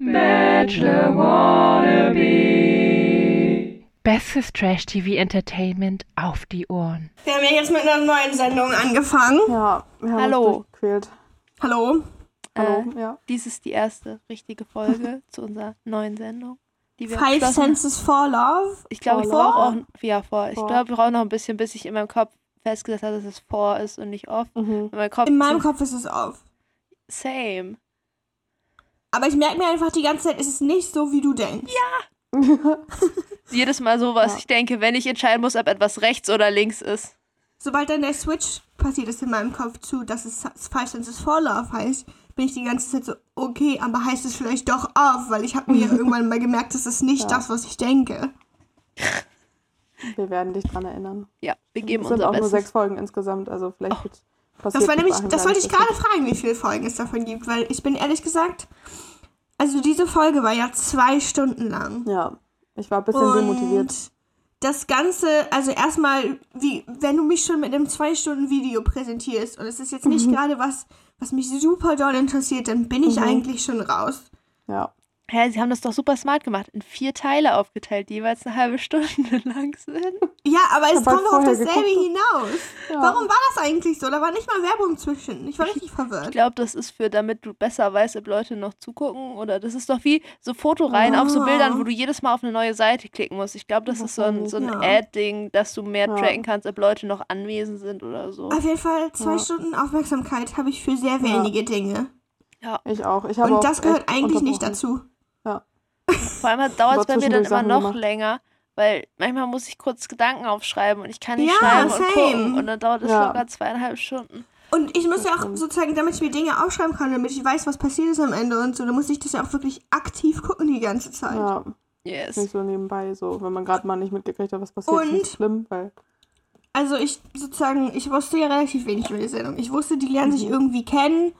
Bachelor Wannabe. Bestes Trash-TV-Entertainment auf die Ohren. Wir haben ja jetzt mit einer neuen Sendung angefangen. Ja, wir haben Hallo. Hallo. Hallo, Äh, ja. Dies ist die erste richtige Folge zu unserer neuen Sendung. Die wir Five Senses for Love. Ich glaube, ich brauche auch ja vor. Ich glaube, ich brauche noch ein bisschen, bis ich in meinem Kopf festgesetzt habe, dass es vor ist und nicht off. Mhm. In meinem Kopf. In meinem Kopf ist es auf. Same. Aber ich merke mir einfach die ganze Zeit, es ist nicht so, wie du denkst. Jedes Mal so, was Ja. ich denke, wenn ich entscheiden muss, ob etwas rechts oder links ist. Sobald dann der Switch passiert ist in meinem Kopf zu, dass es Five Senses for Love heißt, bin ich die ganze Zeit so, okay, aber heißt es vielleicht doch auf, weil ich habe mir irgendwann mal gemerkt, das ist nicht Ja. das, was ich denke. Wir werden dich dran erinnern. Ja, wir geben Es sind unser auch nur Bestes. sechs Folgen insgesamt, also vielleicht Oh. wird passiert Das war nämlich, das wollte ich gerade fragen, wie viele Folgen es davon gibt, weil ich bin ehrlich gesagt, also diese Folge war ja zwei Stunden lang. Ja, ich war ein bisschen demotiviert. das Ganze, also erstmal, wie, wenn du mich schon mit einem zwei Stunden Video präsentierst und es ist jetzt nicht Mhm. gerade was, was mich super doll interessiert, dann bin ich Mhm. eigentlich schon raus. Ja, Hä, sie haben das doch super smart gemacht. In vier Teile aufgeteilt, die jeweils eine halbe Stunde lang sind. Ja, aber es halt kommt doch auf dasselbe hinaus. ja. Warum war das eigentlich so? Da war nicht mal Werbung zwischen. Ich war richtig Ich verwirrt. glaube, das ist für, damit du besser weißt, ob Leute noch zugucken. Oder das ist doch wie so Fotoreihen auf so. Bildern, wo du jedes Mal auf eine neue Seite klicken musst. Ich glaube, das ist so ein, so ein Ja. Ad-Ding, dass du mehr Ja. tracken kannst, ob Leute noch anwesend sind oder so. Auf jeden Fall zwei Ja. Stunden Aufmerksamkeit habe ich für sehr wenige Dinge. ich auch. Ich habe Und auch das gehört eigentlich nicht dazu. Vor allem dauert es bei mir dann immer noch gemacht. länger, weil manchmal muss ich kurz Gedanken aufschreiben und ich kann nicht Ja, schreiben same. und gucken. Und dann dauert es Ja. locker zweieinhalb Stunden. Und ich muss ja auch sozusagen, damit ich mir Dinge aufschreiben kann, damit ich weiß, was passiert ist am Ende und so, dann muss ich das ja auch wirklich aktiv gucken die ganze Zeit. Ja, Yes. nicht so nebenbei, so, wenn man gerade mal nicht mitgekriegt hat, was passiert, ist Und- nicht schlimm, weil Also ich sozusagen, ich wusste ja relativ wenig über die Sendung. Ich wusste, die lernen Mhm. sich irgendwie kennen,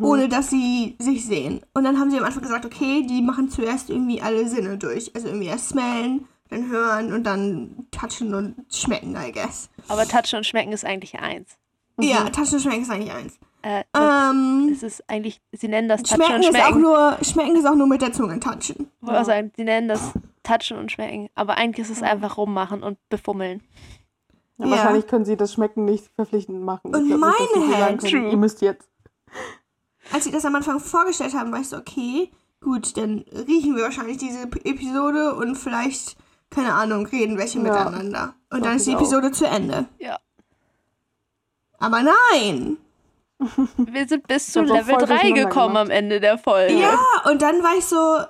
ohne dass sie sich sehen. Und dann haben sie am Anfang gesagt, okay, die machen zuerst irgendwie alle Sinne durch. Also irgendwie erst smellen, dann hören und dann touchen und schmecken, I guess. Aber Touchen und Schmecken ist eigentlich eins. Ja, touchen und schmecken ist eigentlich eins. Äh, Ähm, es ist eigentlich, sie nennen das Touchen schmecken und ist auch Schmecken. nur, schmecken ist auch nur mit der Zunge touchen. Ich wollte auch sagen, sie nennen das Touchen und Schmecken. Aber eigentlich ist es einfach rummachen und befummeln. ja, Ja. wahrscheinlich können sie das Schmecken nicht verpflichtend machen. Ich Und nicht, meine Hand- True. Ihr müsst jetzt. Als sie das am Anfang vorgestellt haben, war ich so, okay, gut, dann riechen wir wahrscheinlich diese Episode und vielleicht, keine Ahnung, reden welche Ja. miteinander. Und dann ist die ich auch. Episode zu Ende. Ja. Aber nein! Wir sind bis zu Level voll 3 durcheinander gekommen am Ende der Folge. Ja, und dann war ich so,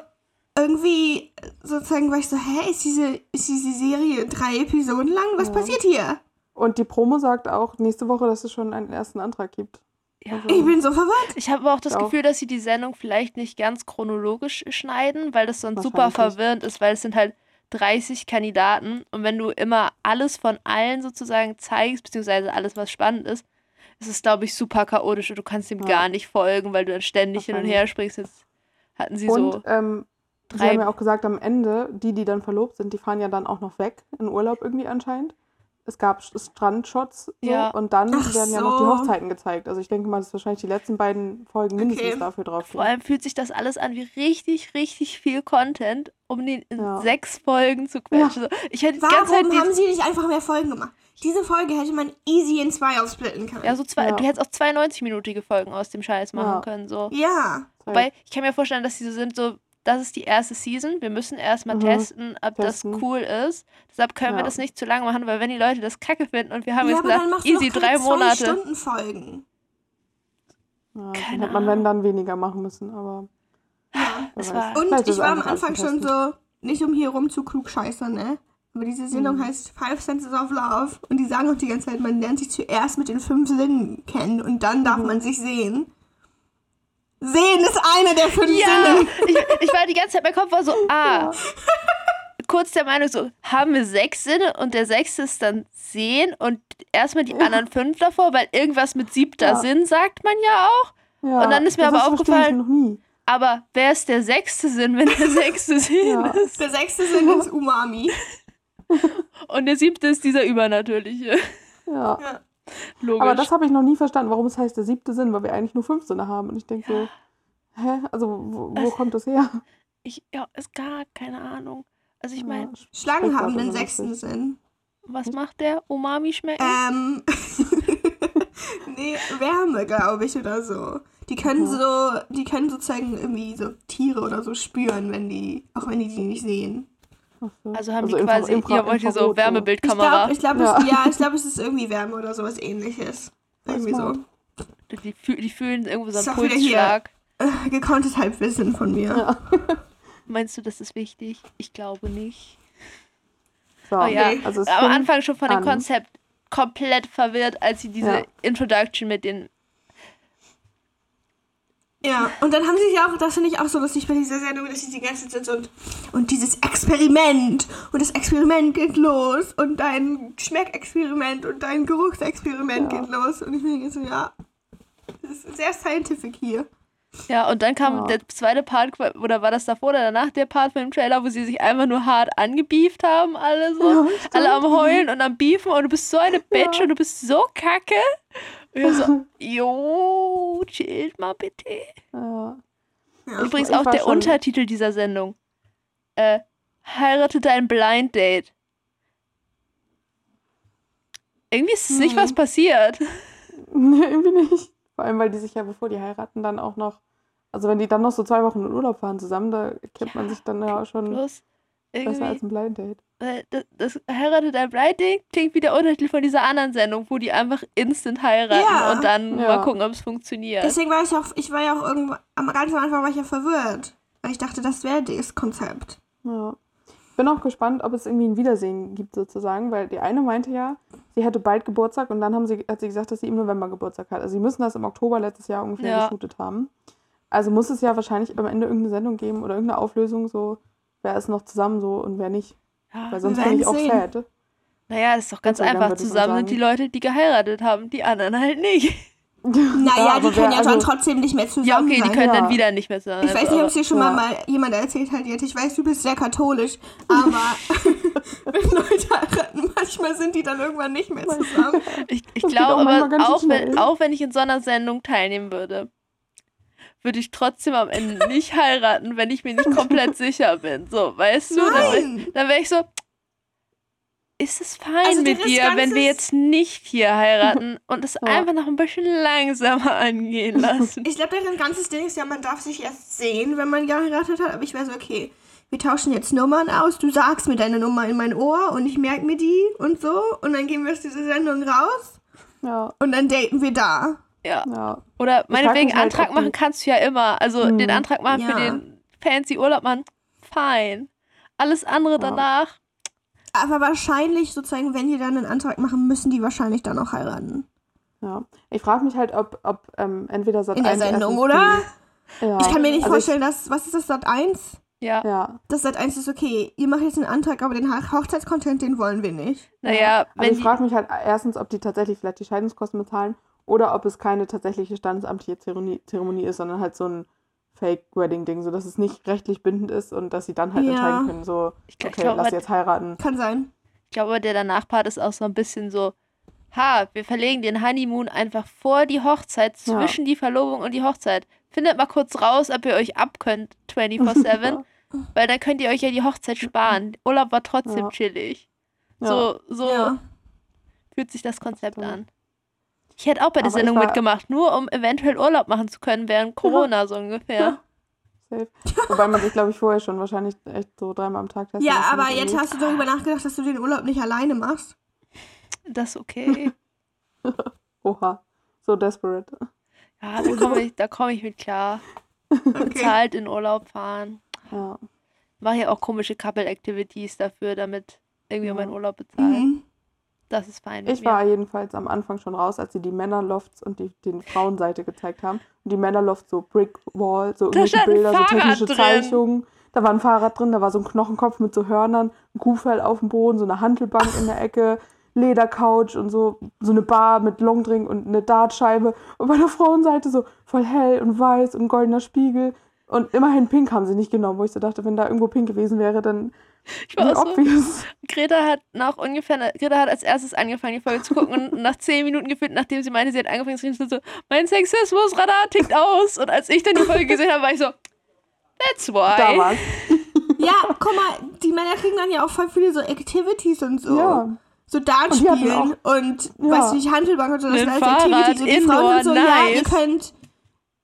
irgendwie, sozusagen war ich so, hä, ist diese, ist diese Serie drei Episoden lang? Was passiert hier? Und die Promo sagt auch nächste Woche, dass es schon einen ersten Antrag gibt. Ja. Ich bin so verwirrt. Ich habe aber auch das auch. Gefühl, dass sie die Sendung vielleicht nicht ganz chronologisch schneiden, weil das sonst super verwirrend ist, weil es sind halt 30 Kandidaten und wenn du immer alles von allen sozusagen zeigst, beziehungsweise alles, was spannend ist, ist es, glaube ich, super chaotisch und du kannst dem Ja. gar nicht folgen, weil du dann ständig hin und her springst. Jetzt hatten sie und so ähm, sie drei- haben ja auch gesagt, am Ende, die, die dann verlobt sind, die fahren ja dann auch noch weg, in Urlaub irgendwie anscheinend. Es gab Strandshots so, Ja. und dann Ach werden ja noch die so. Hochzeiten gezeigt. Also ich denke mal, das ist wahrscheinlich die letzten beiden Folgen mindestens Okay. dafür drauf. Vor allem fühlt sich das alles an wie richtig, richtig viel Content, um den in Ja. sechs Folgen zu quetschen. So, Ich hätte die ganze Zeit Warum haben sie nicht einfach mehr Folgen gemacht? Diese Folge hätte man easy in zwei aufsplitten können. ja, so zwei, Ja. du hättest auch 92-minütige Folgen aus dem Scheiß machen Ja. können. So. ja. Wobei, ich kann mir vorstellen, dass die so sind, so, das ist die erste Season, wir müssen erstmal Mhm. testen, ob Testen. das cool ist. Deshalb können wir Ja. das nicht zu lange machen, weil wenn die Leute das kacke finden und wir haben ja, jetzt gesagt, easy, drei Monate. zwei Stunden Folgen. Ja, dann Keine hätte man, wenn, dann weniger machen müssen, aber. Es weiß. war- Und ich war am Anfang schon so, nicht um hier rum zu klug scheißern, ne? Aber diese Sendung Mhm. heißt Five Senses of Love. Und die sagen auch die ganze Zeit, man lernt sich zuerst mit den fünf Sinnen kennen und dann darf Mhm. man sich sehen. Sehen ist einer der fünf Ja, Sinne. ich, ich war die ganze Zeit, mein Kopf war so, ah. Kurz der Meinung so, haben wir sechs Sinne und der sechste ist dann sehen und erstmal die anderen fünf davor, weil irgendwas mit siebter Ja. Sinn sagt man ja auch. Ja, Und dann ist mir aber verstehe aufgefallen- Ich noch nie. Aber wer ist der sechste Sinn, wenn der sechste Sinn Ja. ist? Der sechste Sinn ist Umami. Und der siebte ist dieser übernatürliche. Ja. Logisch. Aber das habe ich noch nie verstanden, warum es heißt der siebte Sinn, weil wir eigentlich nur fünf Sinne haben. Und ich denke so, Hä? Also, wo, wo Äh. kommt das her? Ich, ja, ist gar keine Ahnung. Also ich meine, Ja, Schlangen haben oder sechsten lustig. Sinn. was macht der? Umami schmecken? Ähm. nee, Wärme, glaube ich, oder so. Die können so, die können sozusagen irgendwie so Tiere oder so spüren, wenn die, auch wenn die die nicht sehen. Also haben die Infra- quasi, Infra- ihr wollt hier so Infrarot, Ich Wärmebildkamera. glaube, ich glaub, Ja. es, ja, ich glaube, es ist irgendwie Wärme oder sowas ähnliches. Irgendwie so. Die, fühl- die fühlen irgendwo so einen. Pulsschlag. Äh, gekonntes Halbwissen von mir. Ja. Meinst du, das ist wichtig? Ich glaube nicht. So, Oh ja, Nee. also es am Anfang schon von dem an. Konzept komplett verwirrt, als sie diese Ja. Introduction mit den. Ja, und dann haben sie ja auch, das finde ich auch so lustig bei dieser Sendung, dass sie die ganze Zeit so und, und dieses Experiment und das Experiment geht los und dein Schmeckexperiment und dein Geruchsexperiment Ja. geht los und ich denke so, ja, das ist sehr scientific hier. Ja, und dann kam Ja. der zweite Part, oder war das davor oder danach der Part von dem Trailer, wo sie sich einfach nur hart angebieft haben, alle so. Ja, alle am Heulen und am Beefen und du bist so eine Bitch Ja. und du bist so kacke. Und ich so, jo, chillt mal bitte. Ja. Ja. Übrigens auch der schon- Untertitel dieser Sendung. Äh, heirate dein Blind Date. Irgendwie ist es nicht Hm. was passiert. Nee, irgendwie nicht. Vor allem, weil die sich ja, bevor die heiraten, dann auch noch, also wenn die dann noch so zwei Wochen in Urlaub fahren zusammen, da kennt man Ja, sich dann ja schon Bloß besser als ein Blind Date. äh, das, das heirate dein Blind Date klingt wie der Untertitel von dieser anderen Sendung, wo die einfach instant heiraten Ja. und dann Ja. mal gucken, ob es funktioniert. Deswegen war ich auch, ich war ja auch irgendwo, am ganz am Anfang war ich ja verwirrt, weil ich dachte, das wäre das Konzept. Ja. Ich bin auch gespannt, ob es irgendwie ein Wiedersehen gibt sozusagen, weil die eine meinte ja, sie hätte bald Geburtstag und dann haben sie, hat sie gesagt, dass sie im November Geburtstag hat. Also sie müssen das im Oktober letztes Jahr ungefähr Ja. geshootet haben. Also muss es ja wahrscheinlich am Ende irgendeine Sendung geben oder irgendeine Auflösung, so wer ist noch zusammen so und wer nicht. ja. Weil sonst bin ich auch werden sad. Naja, das ist doch ganz Dank, einfach. Zusammen sind die Leute, die geheiratet haben, die anderen halt nicht. Naja, die aber können wer- ja dann also- trotzdem nicht mehr zusammen Ja, okay, die können Ja. dann wieder nicht mehr zusammen. Ich weiß nicht, ob es dir schon Ja. mal, mal jemand erzählt hat, Jette. Ich weiß, du bist sehr katholisch, aber wenn Leute heiraten, manchmal sind die dann irgendwann nicht mehr zusammen. Ich, ich glaube aber, auch wenn, auch wenn ich in so einer Sendung teilnehmen würde, würde ich trotzdem am Ende nicht heiraten, wenn ich mir nicht komplett sicher bin. So, weißt du? Dann, Nein. wär- dann wäre ich so, ist es fein Also mit dir, wenn wir jetzt nicht hier heiraten und es Ja. einfach noch ein bisschen langsamer angehen lassen? Ich glaube, deren ganzes Ding ist ja, man darf sich erst sehen, wenn man geheiratet hat. Aber ich wäre so, okay, wir tauschen jetzt Nummern aus. Du sagst mir deine Nummer in mein Ohr und ich merke mir die und so. Und dann gehen wir aus dieser Sendung raus Ja, und dann daten wir da. Ja. ja. Oder meinetwegen halt, Antrag machen kannst du ja immer. Also Hm. den Antrag machen für Ja. den fancy Urlaub machen, fein. Alles andere danach, Aber wahrscheinlich, sozusagen, wenn die dann einen Antrag machen, müssen die wahrscheinlich dann auch heiraten. ja. Ich frage mich halt, ob, ob ähm, entweder Sat In der 1 Sendung, erstens oder? Ja. Ich kann mir nicht Also vorstellen, dass, was ist das, Sat 1? ja. Ja, Das Sat 1 ist okay. Ihr macht jetzt einen Antrag, aber den Ho- Hochzeitscontent, den wollen wir nicht. Naja, Also wenn ich frage mich halt erstens, ob die tatsächlich vielleicht die Scheidungskosten bezahlen oder ob es keine tatsächliche standesamtliche Zeremonie, Zeremonie ist, sondern halt so ein Fake-Wedding-Ding, so dass es nicht rechtlich bindend ist und dass sie dann halt Ja. entscheiden können, so, Ich glaub- ich okay, glaub, lass jetzt heiraten. Kann sein. ich glaube, der danach-Part ist auch so ein bisschen so, ha, wir verlegen den Honeymoon einfach vor die Hochzeit, Ja. zwischen die Verlobung und die Hochzeit. Findet mal kurz raus, ob ihr euch abkönnt 24-7, weil dann könnt ihr euch ja die Hochzeit sparen. Urlaub war trotzdem Ja. chillig. Ja. So, so Ja. fühlt sich das Konzept an. Ich hätte auch bei der Aber Sendung war- mitgemacht, nur um eventuell Urlaub machen zu können während Corona, so ungefähr. Safe. Wobei man sich, glaube ich, vorher schon wahrscheinlich echt so dreimal am Tag testen Ja, aber jetzt irgendwie. hast du darüber nachgedacht, dass du den Urlaub nicht alleine machst. Das ist okay. Oha, so desperate. Ja, da komme ich, da komm ich mit klar. Okay. Bezahlt in Urlaub fahren. Ja. Mache ja auch komische Couple-Activities dafür, damit irgendwie Ja. mein Urlaub bezahlt. Mhm. Das ist fein. Ich mir. war jedenfalls am Anfang schon raus, als sie die Männerlofts und die den Frauenseite gezeigt haben. Und die Männerlofts so Brick Wall, so irgendwelche Bilder, so technische drin. Zeichnungen. Da war ein Fahrrad drin, da war so ein Knochenkopf mit so Hörnern, ein Kuhfell auf dem Boden, so eine Hantelbank in der Ecke, Ledercouch und so, so eine Bar mit Longdrink und eine Dartscheibe. Und bei der Frauenseite so voll hell und weiß und goldener Spiegel. Und immerhin pink haben sie nicht genommen, wo ich so dachte, wenn da irgendwo pink gewesen wäre, dann Ich Wie war auch so. Greta hat nach ungefähr, Greta hat als erstes angefangen, die Folge zu gucken und nach zehn Minuten gefühlt, nachdem sie meinte, sie hat angefangen zu reden, so, mein Sexismusradar tickt aus. Und als ich dann die Folge gesehen habe, war ich so, that's why. Da war's. Ja, guck mal, die Männer kriegen dann ja auch voll viele so Activities und so. Ja. So Dart spielen und, Ja. weißt du nicht, Handelbank und so, das Mit sind alles Activities. Und die Frauen sind so, ja, ihr nice. könnt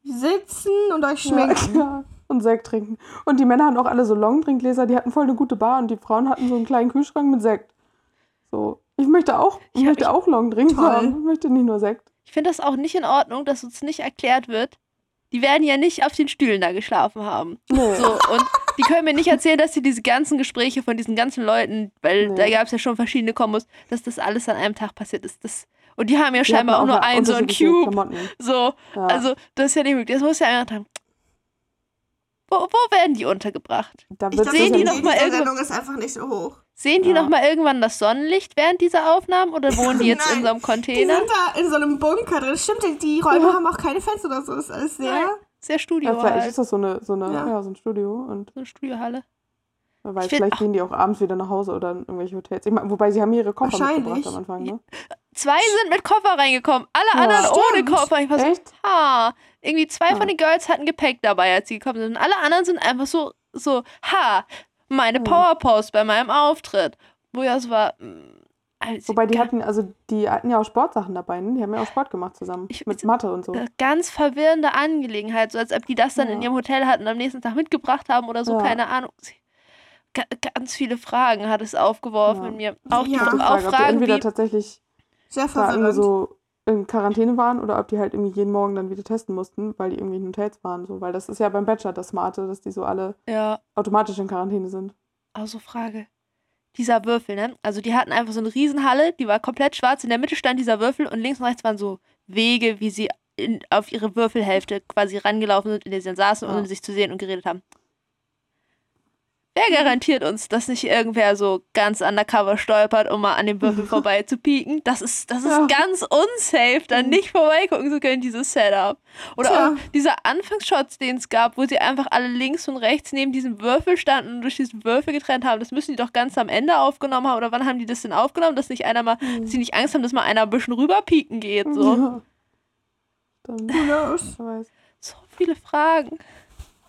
sitzen und euch Ja, schminken. ja. Und Sekt trinken. Und die Männer hatten auch alle so Longdrinkgläser, die hatten voll eine gute Bar und die Frauen hatten so einen kleinen Kühlschrank mit Sekt. So. Ich möchte auch, ich möchte ich- auch Longdrinks haben. Ich möchte nicht nur Sekt. Ich finde das auch nicht in Ordnung, dass uns nicht erklärt wird. Die werden ja nicht auf den Stühlen da geschlafen haben. Nee. So, und die können mir nicht erzählen, dass sie diese ganzen Gespräche von diesen ganzen Leuten, weil Nee. da gab es ja schon verschiedene Kombos, dass das alles an einem Tag passiert ist. Das, und die haben ja Die scheinbar auch nur einen so einen Cube. Klamotten. So, Ja. also das ist ja nicht möglich. Das muss ja einer haben. Wo, wo werden die untergebracht? da Ich wird glaube, Sehen die die noch mal ist einfach nicht so hoch. Sehen die Ja. noch mal irgendwann das Sonnenlicht während dieser Aufnahmen oder wohnen die jetzt in Nein, so einem Die Container? sind da in so einem Bunker drin. Stimmt, die Räume Ja. haben auch keine Fenster oder so. Das ist alles sehr. Nein. Sehr Studio ja, vielleicht halt. ist das so eine, so eine, Ja. ja. so ein Studio und So eine Studiohalle. weiß, Ich find- vielleicht ach. gehen die auch abends wieder nach Hause oder in irgendwelche Hotels. Ich mein, wobei sie haben ihre Koffer Wahrscheinlich. mitgebracht am Anfang, ne? Zwei sind mit Koffer reingekommen, alle Ja. anderen ohne Stimmt. Koffer. Ich war so, Echt? ha. Irgendwie zwei Ja. von den Girls hatten Gepäck dabei, als sie gekommen sind. Und alle anderen sind einfach so, so, ha, meine Ja. Powerpost bei meinem Auftritt. Wo ja so war, also Wobei die hatten, also die hatten ja auch Sportsachen dabei, ne? Die haben ja auch Sport gemacht zusammen. Ich- mit Mathe und so. äh, ganz verwirrende Angelegenheit, so als ob die das dann in Ja. ihrem Hotel hatten und am nächsten Tag mitgebracht haben oder so, Ja. keine Ahnung. Ganz viele Fragen hat es aufgeworfen Ja. in mir. Auch, Ja. die, auch frage, ob die Fragen entweder wie, tatsächlich Sehr da irgendwie verwirrend. so in Quarantäne waren oder ob die halt irgendwie jeden Morgen dann wieder testen mussten, weil die irgendwie in Hotels waren. So. Weil das ist ja beim Bachelor das Smarte, dass die so alle ja, automatisch in Quarantäne sind. Also Frage. Dieser Würfel, ne? Also die hatten einfach so eine Riesenhalle, die war komplett schwarz. In der Mitte stand dieser Würfel und links und rechts waren so Wege, wie sie in, auf ihre Würfelhälfte quasi rangelaufen sind, in der sie dann saßen, Ja. ohne sich zu sehen und geredet haben. Wer garantiert uns, dass nicht irgendwer so ganz undercover stolpert, um mal an dem Würfel vorbei zu pieken? Das ist, das ist Ja. ganz unsafe, dann Mhm. nicht vorbeigucken zu können, dieses Setup. Oder Tja. auch dieser Anfangsshots, den es gab, wo sie einfach alle links und rechts neben diesem Würfel standen und durch diesen Würfel getrennt haben. Das müssen die doch ganz am Ende aufgenommen haben. Oder wann haben die das denn aufgenommen? Dass nicht einer mal, dass sie nicht Angst haben, dass mal einer ein bisschen rüber pieken geht. So, Ja. Weiß. so viele Fragen.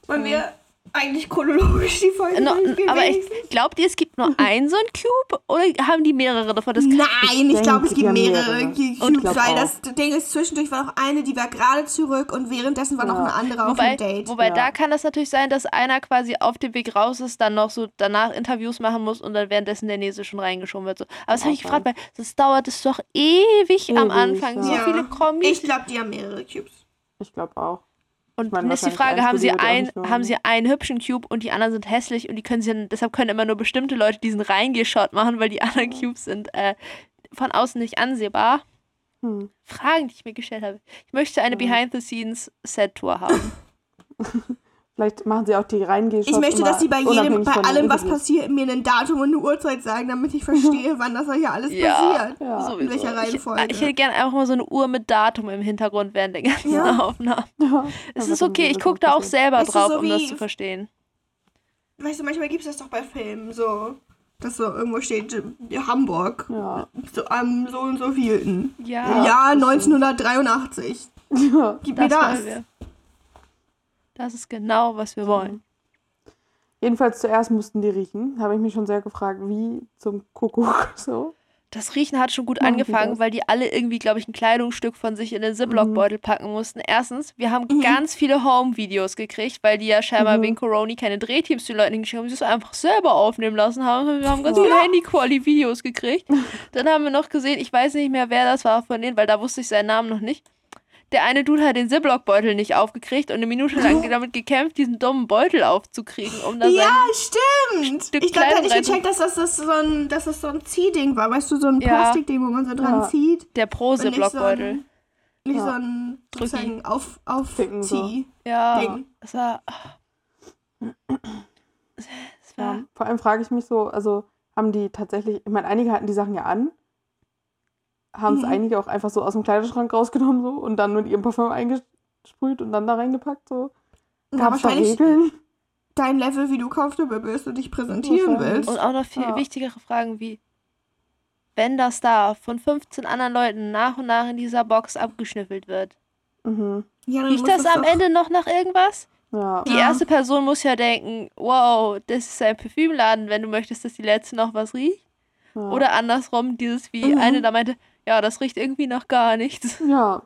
Wollen wir eigentlich chronologisch die Folge No, aber ich, glaubt ihr, es gibt nur einen so einen Cube? Oder haben die mehrere davon? Das Nein, ich, Ich glaube, es gibt mehrere mehrere. Cubes, Und ich glaub weil auch. das Ding ist, zwischendurch war noch eine, die war gerade zurück und währenddessen war noch Ja. eine andere auf Wobei, einem Date. wobei Ja. da kann das natürlich sein, dass einer quasi auf dem Weg raus ist, dann noch so danach Interviews machen muss und dann währenddessen der nächste schon reingeschoben wird. So. Aber das habe ich gefragt, weil das dauert es doch ewig, am Ewig, Anfang. So ja. viele Kombis. Ich glaube, die haben mehrere Cubes. Ich glaube auch. Und meine, dann ist die Frage, haben sie, ein, haben sie einen hübschen Cube und die anderen sind hässlich und die können sie, deshalb können immer nur bestimmte Leute diesen Reingeshot machen, weil die anderen Cubes sind äh, von außen nicht ansehbar. Hm. Fragen, die ich mir gestellt habe. Ich möchte eine Mhm. Behind-the-Scenes-Set-Tour haben. Vielleicht machen sie auch die reingehen. Ich möchte, dass sie bei jedem, bei allem, was passiert, mir ein Datum und eine Uhrzeit sagen, damit ich verstehe, wann das hier alles Ja. passiert. Ja. Sowieso. In welcher Reihenfolge? Ich, ich hätte gerne einfach mal so eine Uhr mit Datum im Hintergrund während der ganzen Ja. Aufnahmen. Ja. Es ist okay, ich das gucke da auch selber drauf, so um das zu verstehen. Weißt du, manchmal gibt es das doch bei Filmen, so, dass so irgendwo steht, äh, Hamburg, Ja. so am so und so vielten. Ja, Im Jahr das 1983. ja. Gib mir das das. ist genau, was wir wollen. Jedenfalls zuerst mussten die riechen. Habe ich mich schon sehr gefragt, wie zum Kuckuck so. Das Riechen hat schon gut Machen angefangen, weil die alle irgendwie, glaube ich, ein Kleidungsstück von sich in den Ziploc-Beutel packen mussten. Erstens, wir haben ganz viele Home-Videos gekriegt, weil die ja scheinbar Mhm. wegen Corona keine Drehteams zu den Leuten geschickt haben, die es einfach selber aufnehmen lassen haben. Wir haben ganz Ja. viele Handy-Quali-Videos gekriegt. Dann haben wir noch gesehen, ich weiß nicht mehr, wer das war von denen, weil da wusste ich seinen Namen noch nicht. Der eine Dude hat den Ziploc-Beutel nicht aufgekriegt und eine Minute lang damit gekämpft, diesen dummen Beutel aufzukriegen, um da Ja, sein stimmt. Stück ich glaube, da hätte ich gecheckt, dass das, das, so ein, dass das so ein Ziehding war. Weißt du, so ein Ja. Plastikding, wo man so dran Ja. zieht. der Und nicht so Pro-Ziploc-Beutel. ein, nicht Ja. so ein auf, auf Ficken so. Zieh. Ja, Ding. es war. Es war Ja. Vor allem frage ich mich so, also haben die tatsächlich, ich meine, einige hatten die Sachen ja an, haben es Mhm. einige auch einfach so aus dem Kleiderschrank rausgenommen so und dann mit ihrem Parfum eingesprüht und dann da reingepackt so. Na, Gab es da wahrscheinlich, Regeln? dein Level, wie du comfortable bist und dich präsentieren willst. Und auch noch viel Ja. wichtigere Fragen wie, wenn das da von 15 anderen Leuten nach und nach in dieser Box abgeschnüffelt wird, Mhm. Ja, dann riecht muss das am doch- Ende noch nach irgendwas? Ja. Die Ja. erste Person muss ja denken, wow, das ist ein Parfümladen, wenn du möchtest, dass die letzte noch was riecht. ja. Oder andersrum, dieses wie Mhm. eine da meinte, ja, das riecht irgendwie nach gar nichts. Ja.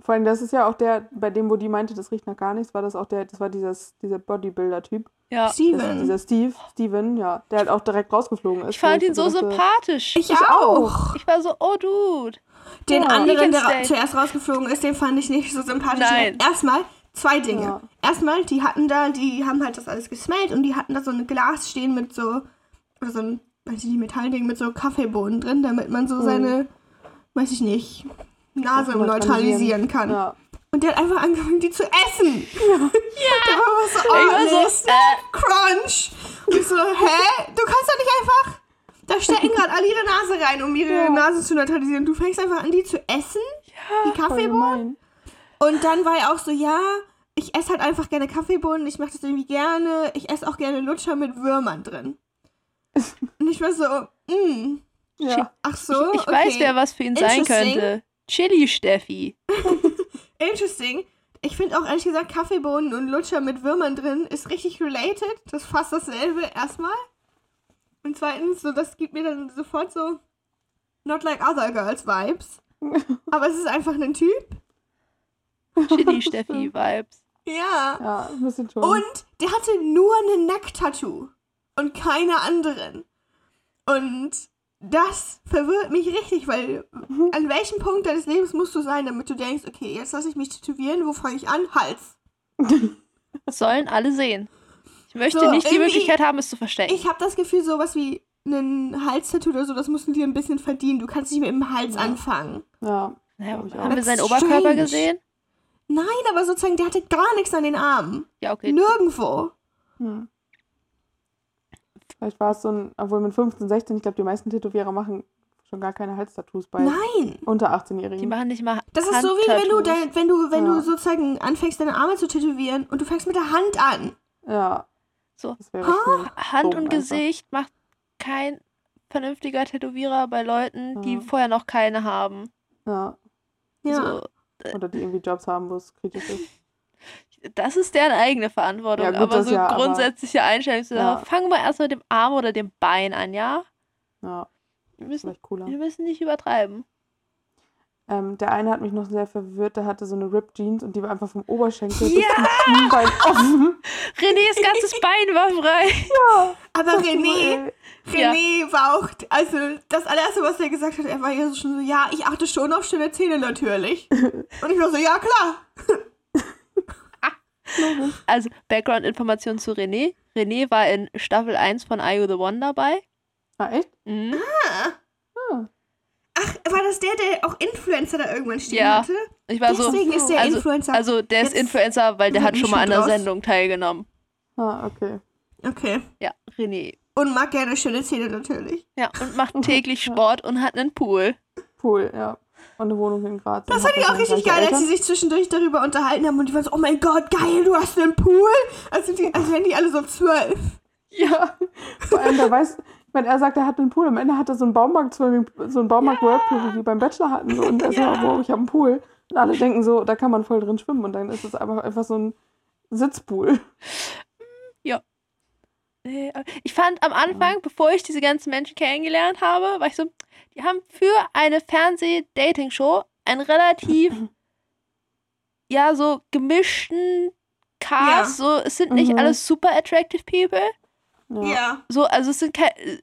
Vor allem, das ist ja auch der, bei dem, wo die meinte, das riecht nach gar nichts, war das auch der, das war dieses, dieser Bodybuilder-Typ. Ja. Das- Steven. Dieser Steve, Steven, ja, der halt auch direkt rausgeflogen ist. Ich fand ihn so dachte, sympathisch. Ich, Ich auch. Ich war so, oh Dude. Den Ja. anderen, der ra zuerst rausgeflogen ist, den fand ich nicht so sympathisch. Nein. Erstmal zwei Dinge. Ja. Erstmal, die hatten da, die haben halt das alles gesmellt und die hatten da so ein Glas stehen mit so, oder so ein, weiß ich nicht, Metallding mit so Kaffeebohnen drin, damit man so seine, weiß ich nicht, Nase neutralisieren kann. Ja. Und der hat einfach angefangen, die zu essen. Ja. Der war so, Ich oh, war nee, so, Snap Crunch. Und ich so, hä? Du kannst doch nicht einfach, da stecken gerade alle ihre Nase rein, um ihre Ja. Nase zu neutralisieren. Du fängst einfach an, die zu essen, die Voll Kaffeebohnen. Und dann war er auch so, ja, ich esse halt einfach gerne Kaffeebohnen, ich mache das irgendwie gerne. Ich esse auch gerne Lutscher mit Würmern drin. Und ich war so, mm, Ja. ach so, Ich okay. weiß, wer was für ihn sein könnte. Chili Steffi. Interesting. Ich finde auch ehrlich gesagt, Kaffeebohnen und Lutscher mit Würmern drin ist richtig related. Das ist fast dasselbe erstmal. Und zweitens, so, das gibt mir dann sofort so Not like other girls Vibes. Aber es ist einfach ein Typ. Chili Steffi Vibes. Ja. Ja, ein bisschen schon. Und der hatte nur eine Nacktattoo und keine anderen. Und das verwirrt mich richtig, weil an welchem Punkt deines Lebens musst du sein, damit du denkst, okay, jetzt lasse ich mich tätowieren, wo fange ich an? Hals. Das sollen alle sehen. Ich möchte So, nicht die Möglichkeit haben, es zu verstecken. Ich habe das Gefühl, sowas wie ein Halstattoo oder so, das musst du dir ein bisschen verdienen. Du kannst nicht mit dem Hals Ja. anfangen. ja. naja, haben wir seinen Oberkörper strange. gesehen? Nein, aber sozusagen, der hatte gar nichts an den Armen. Ja, okay. Nirgendwo. Hm. Vielleicht war es so ein, obwohl mit 15, 16, ich glaube, die meisten Tätowierer machen schon gar keine Halstattoos bei Nein. unter Die 18-Jährigen. machen nicht mal Das ist so wie wenn du, dein, wenn du, wenn Ja. du sozusagen anfängst, deine Arme zu tätowieren und du fängst mit der Hand an. Ja. So. Hand und einfach. Gesicht macht kein vernünftiger Tätowierer bei Leuten, die Ja. vorher noch keine haben. Ja. Ja. So, Oder die irgendwie Jobs haben, wo es kritisch ist. Das ist deren eigene Verantwortung. Ja, gut, aber so ja, aber- grundsätzliche Einstellung zu Ja. sagen, fangen wir erst mit dem Arm oder dem Bein an, ja? Ja, Wir müssen, wir müssen nicht übertreiben. Ähm, der eine hat mich noch sehr verwirrt, der hatte so eine Ripped Jeans und die war einfach vom Oberschenkel Ja! bis zum Schienbein offen. Renés ganzes Bein war frei. Aber René, Ja. René war auch, also das allererste, was er gesagt hat, er war ja so schon so, ja, ich achte schon auf schöne Zähne natürlich. Und ich war so, ja klar. Also, Background-Information zu René. René war in Staffel 1 von Are You the One dabei. Ah, echt? Mhm. Ach, war das der, der auch Influencer da irgendwann stehen Ja. hatte? Ich war so. Deswegen ist der also, Influencer. Also, der ist Influencer, weil der hat schon mal an der. Sendung teilgenommen. Ah, okay. okay. Ja, René. Und mag gerne schöne Zähne natürlich. Ja, und macht täglich Sport und hat einen Pool. Cool, ja. Und eine Wohnung in Graz. Das fand ich auch richtig geil, als sie Eltern. sich zwischendurch darüber unterhalten haben und die waren so, oh mein Gott, geil, du hast einen Pool. Also, die, als wären die alle so zwölf. Ja. Vor allem, der weiß, wenn er sagt, er hat einen Pool, am Ende hat er so einen Baumarkt, so einen Baumarkt-Workpool, wie die beim Bachelor hatten. So, und er Ja. wow, ich habe einen Pool. Und alle denken so, da kann man voll drin schwimmen. Und dann ist es einfach, einfach so ein Sitzpool. Nee, aber Ich fand am Anfang, bevor ich diese ganzen Menschen kennengelernt habe, war ich so, die haben für eine Fernseh-Dating-Show einen relativ, ja, so gemischten Cast. So, es sind nicht Mhm. alles super attractive people. Ja. Ja. So, also es sind keine.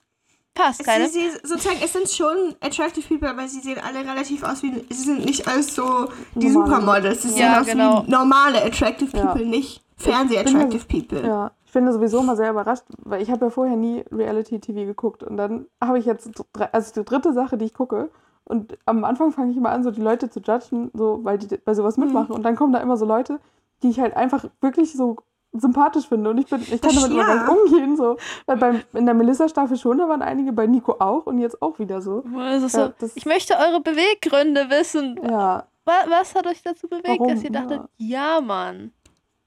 Fast keine. Sie, sie, sozusagen, es sind schon attractive people, aber sie sehen alle relativ aus wie, sie sind nicht alles so die Normale. Supermodels. Sie sehen Ja, aus genau. wie normale attractive Ja. people, nicht Fernseh-attractive people. Ja, ich bin da sowieso immer sehr überrascht, weil ich habe ja vorher nie Reality-TV geguckt und dann habe ich jetzt, drei- also die dritte Sache, die ich gucke und am Anfang fange ich immer an, so die Leute zu judgen, so, weil die bei sowas Mhm. mitmachen und dann kommen da immer so Leute, die ich halt einfach wirklich so sympathisch finde und ich bin, ich kann damit immer ja. gar nicht umgehen, so, weil beim, in der Melissa-Staffel schon, da waren einige, bei Nico auch und jetzt auch wieder so. Ja, so, das- ich möchte eure Beweggründe wissen. Ja, Was, was hat euch dazu bewegt, Warum? dass ihr dachtet, ja, Mann.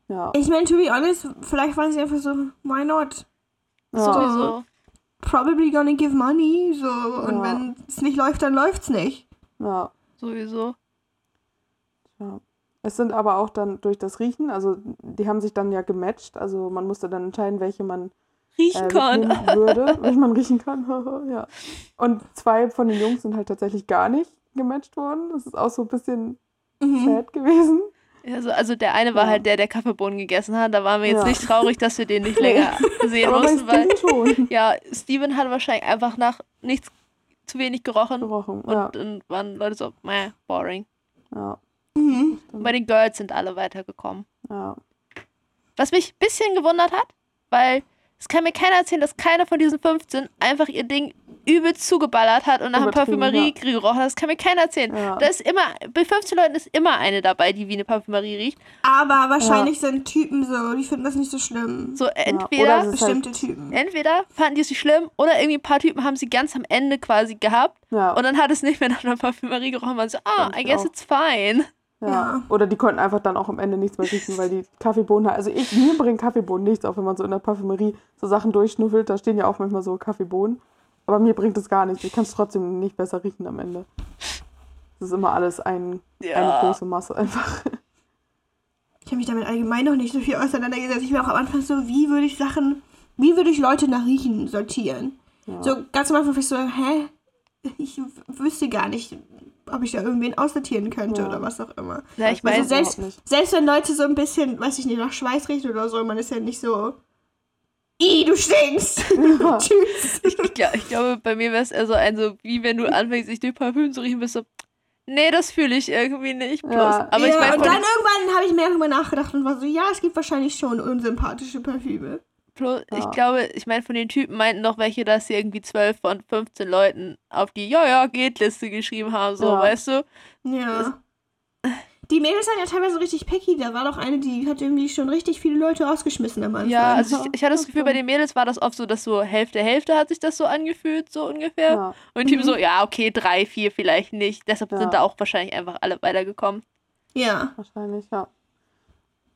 Ja. Ich meine, to be honest, vielleicht waren sie einfach so, why not? ja. Sowieso. Probably gonna give money, so. Und Ja. wenn es nicht läuft, dann läuft's nicht. ja. Sowieso. Ja. Es sind aber auch dann durch das Riechen, also die haben sich dann ja gematcht, also man musste dann entscheiden, welche man Riechen äh, kann. würde, welche man riechen kann. ja. Und zwei von den Jungs sind halt tatsächlich gar nicht gematcht worden. Das ist auch so ein bisschen Mhm. sad gewesen. Also, also der eine war Ja. halt der, der Kaffeebohnen gegessen hat. Da waren wir jetzt Ja. nicht traurig, dass wir den nicht länger sehen Aber mussten, weil schon ja, Steven hat wahrscheinlich einfach nach nichts zu wenig gerochen. gerochen. Und Ja, dann waren Leute so, meh, boring. ja, Mhm. Und bei den Girls sind alle weitergekommen. ja. Was mich ein bisschen gewundert hat, weil es kann mir keiner erzählen, dass keiner von diesen 15 einfach ihr Ding übelst zugeballert hat und nach Übertrieben, Parfümerie gerochen hat. Das kann mir keiner erzählen. Ja. Da ist immer, bei 15 Leuten ist immer eine dabei, die wie eine Parfümerie riecht. Aber wahrscheinlich sind Typen so, die finden das nicht so schlimm. So entweder, es ist halt- Bestimmte Typen. entweder fanden die es nicht schlimm oder irgendwie ein paar Typen haben sie ganz am Ende quasi gehabt Ja, und dann hat es nicht mehr nach einer Parfümerie gerochen. Man so, ah, Denk I guess auch. it's fine. ja. Ja. Oder die konnten einfach dann auch am Ende nichts mehr riechen, weil die Kaffeebohnen, also ich, mir bringt Kaffeebohnen nichts, auch wenn man so in der Parfümerie so Sachen durchschnuffelt, da stehen ja auch manchmal so Kaffeebohnen. Aber mir bringt es gar nichts. Ich kann es trotzdem nicht besser riechen am Ende. Das ist immer alles ein, eine Ja. große Masse einfach. Ich habe mich damit allgemein noch nicht so viel auseinandergesetzt. Ich war auch am Anfang so, wie würde ich Sachen, wie würde ich Leute nach Riechen sortieren? Ja. So ganz am Anfang war ich so, hä? Ich wüsste gar nicht, ob ich da irgendwen aussortieren könnte Ja. oder was auch immer. Ja, ich weiß Also meine, es selbst, selbst wenn Leute so ein bisschen, weiß ich nicht, nach Schweiß riechen oder so, man ist ja nicht so, i, du stinkst. Ja. Tschüss. ich, glaub, ich glaube, bei mir wäre es eher so ein, so wie wenn du anfängst, sich durch Parfüm zu riechen, bist so, nee, das fühle ich irgendwie nicht. Plus. Ja. Aber ja, ich meine, und dann irgendwann habe ich mehr darüber nachgedacht und war so, ja, es gibt wahrscheinlich schon unsympathische Parfüme. Plus, ich Ja. glaube, ich meine, von den Typen meinten noch welche, dass sie irgendwie 12 von 15 Leuten auf die Ja, ja, geht Liste geschrieben haben, so, Ja. weißt du? Ja. Die Mädels waren ja teilweise richtig picky. Da war doch eine, die hat irgendwie schon richtig viele Leute rausgeschmissen am Anfang. Ja, also ich, Ja, ich hatte das das Gefühl, bei den Mädels war das oft so, dass so Hälfte, Hälfte hat sich das so angefühlt, so ungefähr. Ja. Und die Typen Mhm. so, ja, okay, drei, vier vielleicht nicht. Deshalb Ja. sind da auch wahrscheinlich einfach alle weitergekommen. Ja. Wahrscheinlich, ja.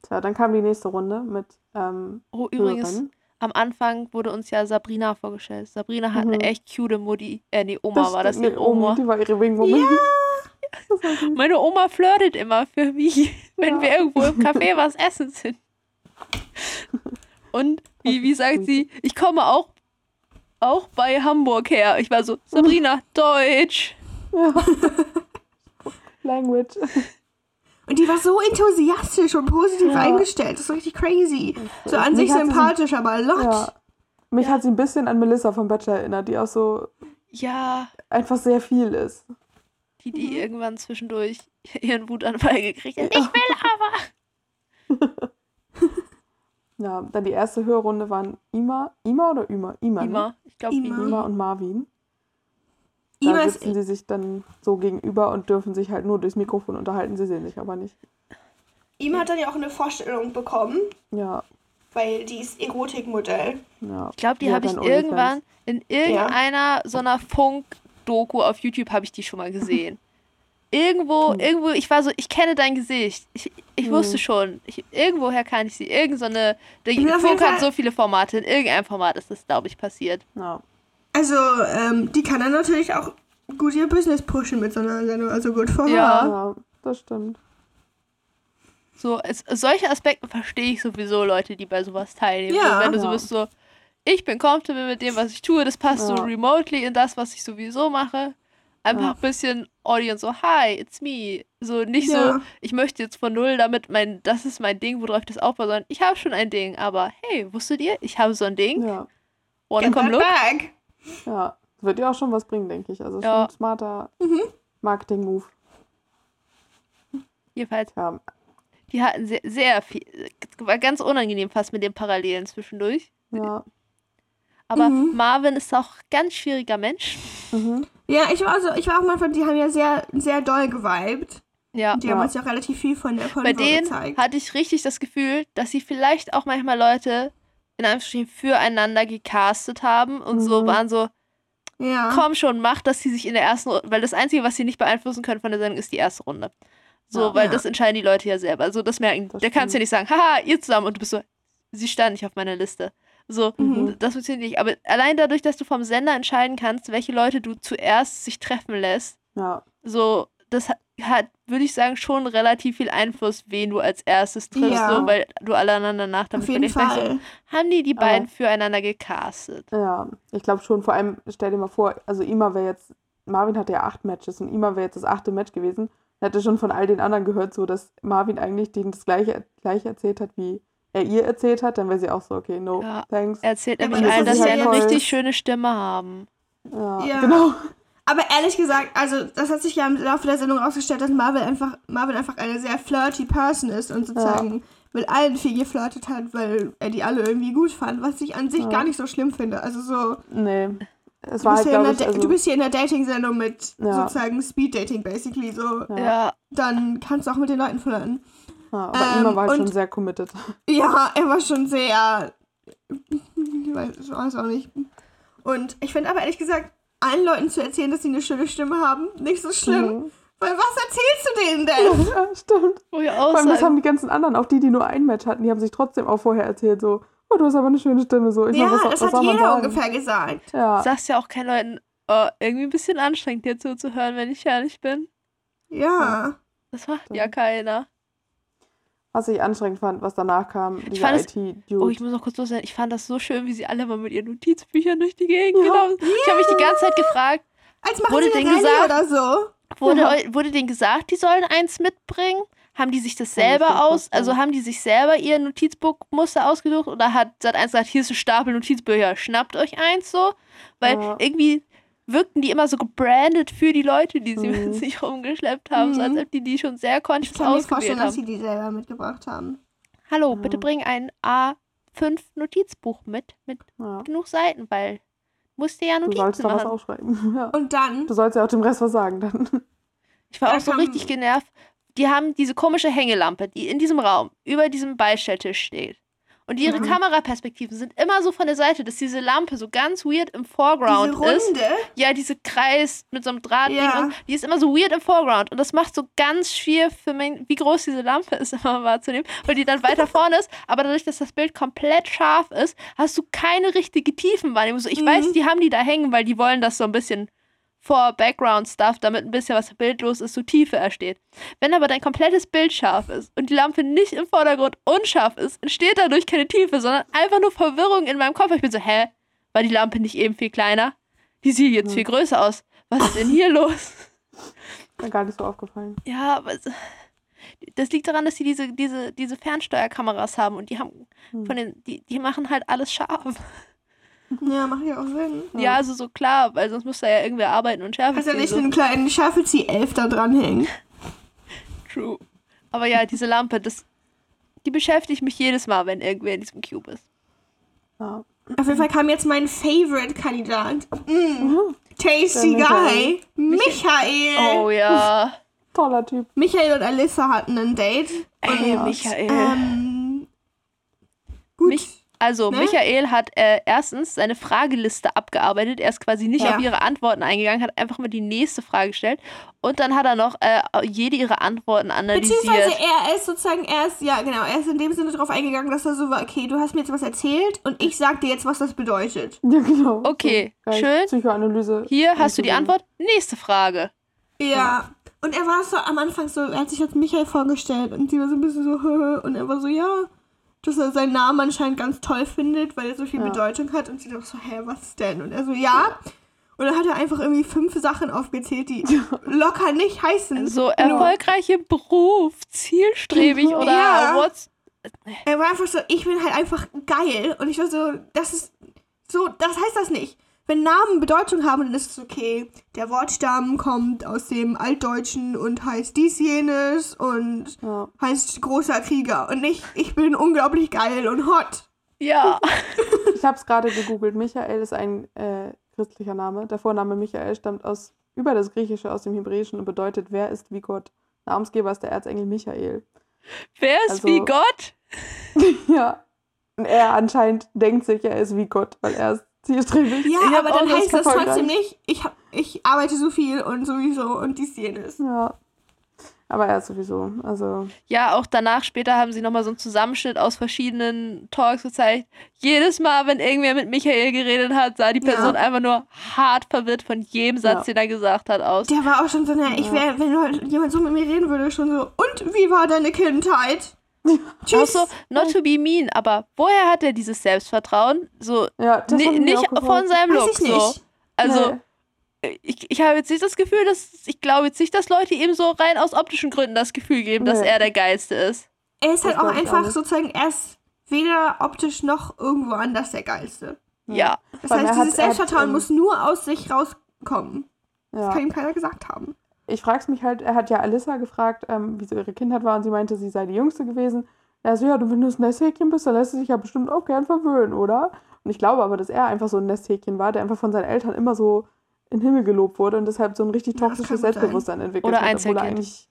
Tja, dann kam die nächste Runde mit ähm, Oh, übrigens, Hören. am Anfang wurde uns ja Sabrina vorgestellt. Sabrina hat Mhm. eine echt cute Mutti. Äh, nee, Oma war das, stimmt. ihre Nee, Oma. Die war ihre Wing Woman. Meine Oma flirtet immer für mich, wenn Ja. wir irgendwo im Café was essen sind. Und wie, wie sagt sie, ich komme auch, auch bei Hamburg her. Ich war so, Sabrina, Deutsch. Ja. Language. Und die war so enthusiastisch und positiv Ja. eingestellt. Das ist richtig crazy. So an Mich sich hat sie- sympathisch, aber a lot. Ja. Mich hat sie ein bisschen an Melissa vom Bachelor erinnert, die auch so Ja, einfach sehr viel ist. Die, die irgendwann zwischendurch ihren Wutanfall gekriegt hat. Ich will aber. Ja, dann die erste Hörrunde waren Ima. Ima oder Ima? Ima. Ne? Immer. Ich glaube, Ima. Ima und Marvin. Da Ima ist, sitzen sie sich dann so gegenüber und dürfen sich halt nur durchs Mikrofon unterhalten. Sie sehen sich aber nicht. Ima hat dann ja auch eine Vorstellung bekommen, Ja, weil die ist Erotikmodell. ja. Ich glaube, die hat habe ich irgendwann in irgendeiner so einer Funk-Doku auf YouTube habe ich die schon mal gesehen. Irgendwo, Hm. irgendwo, ich war so, ich kenne dein Gesicht. Ich, ich Hm. wusste schon. Ich, irgendwoher kann ich sie. Irgend so eine. Der Funk hat so viele Formate. In irgendeinem Format ist das, glaube ich, passiert. Ja. Also, ähm, die kann dann natürlich auch gut ihr Business pushen mit so einer Sendung. Also gut for Ja. ja, das stimmt. So, es, solche Aspekte verstehe ich sowieso, Leute, die bei sowas teilnehmen. Ja. so, wenn du so Ja. bist, so, ich bin comfortable mit dem, was ich tue, das passt so Ja. remotely in das, was ich sowieso mache. Einfach Ja. ein bisschen Audience, so, hi, it's me. So, nicht Ja. so, ich möchte jetzt von null damit mein, das ist mein Ding, worauf ich das aufbaue, sondern ich habe schon ein Ding, aber hey, wusstet ihr, ich habe so ein Ding. Ja, Wanna Get come look? bag. ja. Das wird ja auch schon was bringen, denke ich. Also Ja. schon ein smarter Marketing-Move. Jedenfalls, Ja, die hatten sehr, sehr viel, war ganz unangenehm fast mit den Parallelen zwischendurch. ja. Aber Mhm. Marvin ist auch ein ganz schwieriger Mensch. Mhm. Ja, ich war, so, ich war auch mal von, die haben ja sehr, sehr doll geweibt. Ja. Die Ja. haben uns ja relativ viel von der Konvo Bei denen gezeigt. hatte ich richtig das Gefühl, dass sie vielleicht auch manchmal Leute in Anführungsstrichen füreinander gecastet haben und so Mhm. waren so, ja. komm schon, mach, dass sie sich in der ersten Runde, weil das Einzige, was sie nicht beeinflussen können von der Sendung, ist die erste Runde. So, Ja. weil Ja. das entscheiden die Leute ja selber. Also das merken, Das der kannst ja stimmt. nicht sagen, haha, ihr zusammen und du bist so, sie stand nicht auf meiner Liste. So, Mhm. das funktioniert nicht. Aber allein dadurch, dass du vom Sender entscheiden kannst, welche Leute du zuerst sich treffen lässt, Ja. so, das hat, würde ich sagen, schon relativ viel Einfluss, wen du als erstes triffst, Ja. so, weil du alle aneinander nach damit Auf jeden Fall. du, haben die die Aber- beiden füreinander gecastet? Ja, ich glaube schon, vor allem, stell dir mal vor, also Ima wäre jetzt, Marvin hatte ja acht Matches und Ima wäre jetzt das achte Match gewesen. Er hätte schon von all den anderen gehört, so dass Marvin eigentlich denen das gleiche, gleiche erzählt hat, wie er ihr erzählt hat, dann wäre sie auch so, okay, no, Ja. thanks. Er erzählt Ja, nämlich allen, dass sie ja eine richtig schöne Stimme haben. Ja, Ja. genau. Aber ehrlich gesagt, also das hat sich ja im Laufe der Sendung rausgestellt, dass Marvel einfach, Marvel einfach eine sehr flirty Person ist und sozusagen mit allen viel geflirtet hat, weil er die alle irgendwie gut fand, was ich an sich Ja. gar nicht so schlimm finde. Also so, Nee. Es du war bist, halt, hier in glaube der ich, also, du bist hier in der Dating-Sendung mit Ja. sozusagen Speed-Dating basically, so, Ja. Ja, dann kannst du auch mit den Leuten flirten. Ja, aber ähm, Ima war halt und- schon sehr committed. Ja, er war schon sehr. Ich weiß, ich weiß auch nicht. Und ich finde aber ehrlich gesagt, allen Leuten zu erzählen, dass sie eine schöne Stimme haben, nicht so schlimm. Mhm. Weil was erzählst du denen denn? Ja, stimmt. wo ich Vor auch allem, das haben die ganzen anderen, auch die, die nur ein Match hatten, die haben sich trotzdem auch vorher erzählt, so, oh, du hast aber eine schöne Stimme, so. Ich ja, meine, was, das was hat soll man jeder sagen? ungefähr gesagt. Ja. sagst ja auch keinen Leuten, oh, irgendwie ein bisschen anstrengend dir zuzuhören, wenn ich ehrlich bin. Ja. Das macht Stimmt. ja keiner. Was ich anstrengend fand, was danach kam, dieser fand IT-Dude. Oh, ich muss noch kurz loswerden. Ich fand das so schön, wie sie alle mal mit ihren Notizbüchern durch die Gegend Ja. gelaufen sind. Ich habe mich die ganze Zeit gefragt, Als Wurde denen gesagt- oder so. wurde, Ja. wurde denen gesagt, die sollen eins mitbringen? Haben die sich das ich selber aus, vorstellen. also haben die sich selber ihr Notizbuchmuster ausgesucht oder hat Sat1 gesagt, hier ist ein Stapel Notizbücher, schnappt euch eins so? Weil Ja. irgendwie wirkten die immer so gebrandet für die Leute, die sie Mhm. mit sich rumgeschleppt haben, so als Mhm. ob die die schon sehr Ich conscious kann mir ausgewählt vorstellen, dass haben. sie die selber mitgebracht haben. Hallo, Ja. bitte bring ein A5 Notizbuch mit, mit ja. genug Seiten, weil musst dir ja Du sollst Notizen da was machen. aufschreiben. Ja. Und dann, Du sollst ja auch dem Rest was sagen dann. Ich war Da auch so richtig genervt. Die haben diese komische Hängelampe, die in diesem Raum über diesem Beistelltisch steht. Und ihre Mhm. Kameraperspektiven sind immer so von der Seite, dass diese Lampe so ganz weird im diese Foreground ist. Runde. Ja, diese Kreis mit so einem Drahtding. Ja. Und die ist immer so weird im Foreground. Und das macht so ganz schwer für mich, wie groß diese Lampe ist, immer wahrzunehmen. Weil die dann weiter vorne ist. Aber dadurch, dass das Bild komplett scharf ist, hast du keine richtige Tiefenwahrnehmung. So, ich Mhm. weiß, die haben die da hängen, weil die wollen das so ein bisschen vor Background-Stuff, damit ein bisschen was bildlos ist, so Tiefe ersteht. Wenn aber dein komplettes Bild scharf ist und die Lampe nicht im Vordergrund unscharf ist, entsteht dadurch keine Tiefe, sondern einfach nur Verwirrung in meinem Kopf. Ich bin so, hä? War die Lampe nicht eben viel kleiner? Die sieht jetzt Hm. viel größer aus. Was ist denn hier los? Mir gar nicht so aufgefallen. Ja, aber das liegt daran, dass sie diese, diese, diese Fernsteuerkameras haben und die haben Hm. von den, die, die machen halt alles scharf. Ja, macht ja auch Sinn. Ja, also so klar, weil sonst muss da ja irgendwer arbeiten und. Kannst ja ziehen, nicht so. einen kleinen Schaffelzieh 11 da dranhängen. True. Aber ja, diese Lampe, das, die beschäftigt mich jedes Mal, wenn irgendwer in diesem Cube ist. Ja. Auf jeden Fall kam jetzt mein Favorite-Kandidat. Mm. Tasty Der Guy. Michael. Oh ja. Toller Typ. Michael und Alyssa hatten ein Date. Ey. Michael. Ähm, gut. Mich- Also, Ne? Michael hat äh, erstens seine Frageliste abgearbeitet. Er ist quasi nicht Ja. auf ihre Antworten eingegangen, hat einfach mal die nächste Frage gestellt. Und dann hat er noch äh, jede ihrer Antworten analysiert. Beziehungsweise er ist sozusagen, er ist, ja genau, er ist in dem Sinne darauf eingegangen, dass er so war, okay, du hast mir jetzt was erzählt und ich sag dir jetzt, was das bedeutet. Ja, genau. Okay, So, schön. Psychoanalyse. Hier hast du die. Antwort. Nächste Frage. Ja. Und er war so am Anfang so, er hat sich als Michael vorgestellt und sie war so ein bisschen so, und er war so, ja, dass er seinen Namen anscheinend ganz toll findet, weil er so viel Ja. Bedeutung hat und sie doch so, hä, was denn? Und er so, ja. Und dann hat er einfach irgendwie fünf Sachen aufgezählt, die locker nicht heißen. So erfolgreich im Beruf, zielstrebig Ja. oder Ja. what's. Er war einfach so, ich bin halt einfach geil. Und ich war so, das ist so, das heißt das nicht. Wenn Namen Bedeutung haben, dann ist es okay. Der Wortstamm kommt aus dem Altdeutschen und heißt dies, jenes und Ja. heißt großer Krieger. Und nicht, ich bin unglaublich geil und hot. Ja. Ich habe es gerade gegoogelt. Michael ist ein äh, christlicher Name. Der Vorname Michael stammt aus über das Griechische aus dem Hebräischen und bedeutet, wer ist wie Gott. Namensgeber ist der Erzengel Michael. Wer ist Also- wie Gott? Ja. Und er anscheinend denkt sich, er ist wie Gott, weil er ist zielstrebig. Ja, Ich hab aber dann das heißt das trotzdem nicht, ich, hab, ich arbeite so viel und sowieso und dies, jenes. Ja. Aber er sowieso. Also, Ja, auch danach später haben sie nochmal so einen Zusammenschnitt aus verschiedenen Talks gezeigt. Jedes Mal, wenn irgendwer mit Michael geredet hat, sah die Ja. Person einfach nur hart verwirrt von jedem Satz, Ja. den er gesagt hat, aus. Der war auch schon so, na, ich wäre, wenn jemand so mit mir reden würde, schon so, und wie war deine Kindheit? Auch Tschüss. so, not to be mean, aber woher hat er dieses Selbstvertrauen? So, ja, das hat nicht auch von seinem Weiß Look. ich nicht. So. Also, Nee. ich, ich habe jetzt nicht das Gefühl, dass, ich glaube jetzt nicht, dass Leute ihm so rein aus optischen Gründen das Gefühl geben, dass Nee. er der Geilste ist. Er ist halt Das auch ich auch einfach nicht. sozusagen erst weder optisch noch irgendwo anders der Geilste. Ja. Das allem, heißt, er dieses hat- er hat, Selbstvertrauen ähm, muss nur aus sich rauskommen. Das Ja. kann ihm keiner gesagt haben. Ich frage es mich halt, er hat ja Alissa gefragt, ähm, wie so ihre Kindheit war und sie meinte, sie sei die Jüngste gewesen. Er so, ja, du, wenn du das Nesthäkchen bist, dann lässt du dich ja bestimmt auch gern verwöhnen, oder? Und ich glaube aber, dass er einfach so ein Nesthäkchen war, der einfach von seinen Eltern immer so in den Himmel gelobt wurde und deshalb so ein richtig Ja, toxisches gut sein. Selbstbewusstsein entwickelt Oder hat, Einzelkind. eigentlich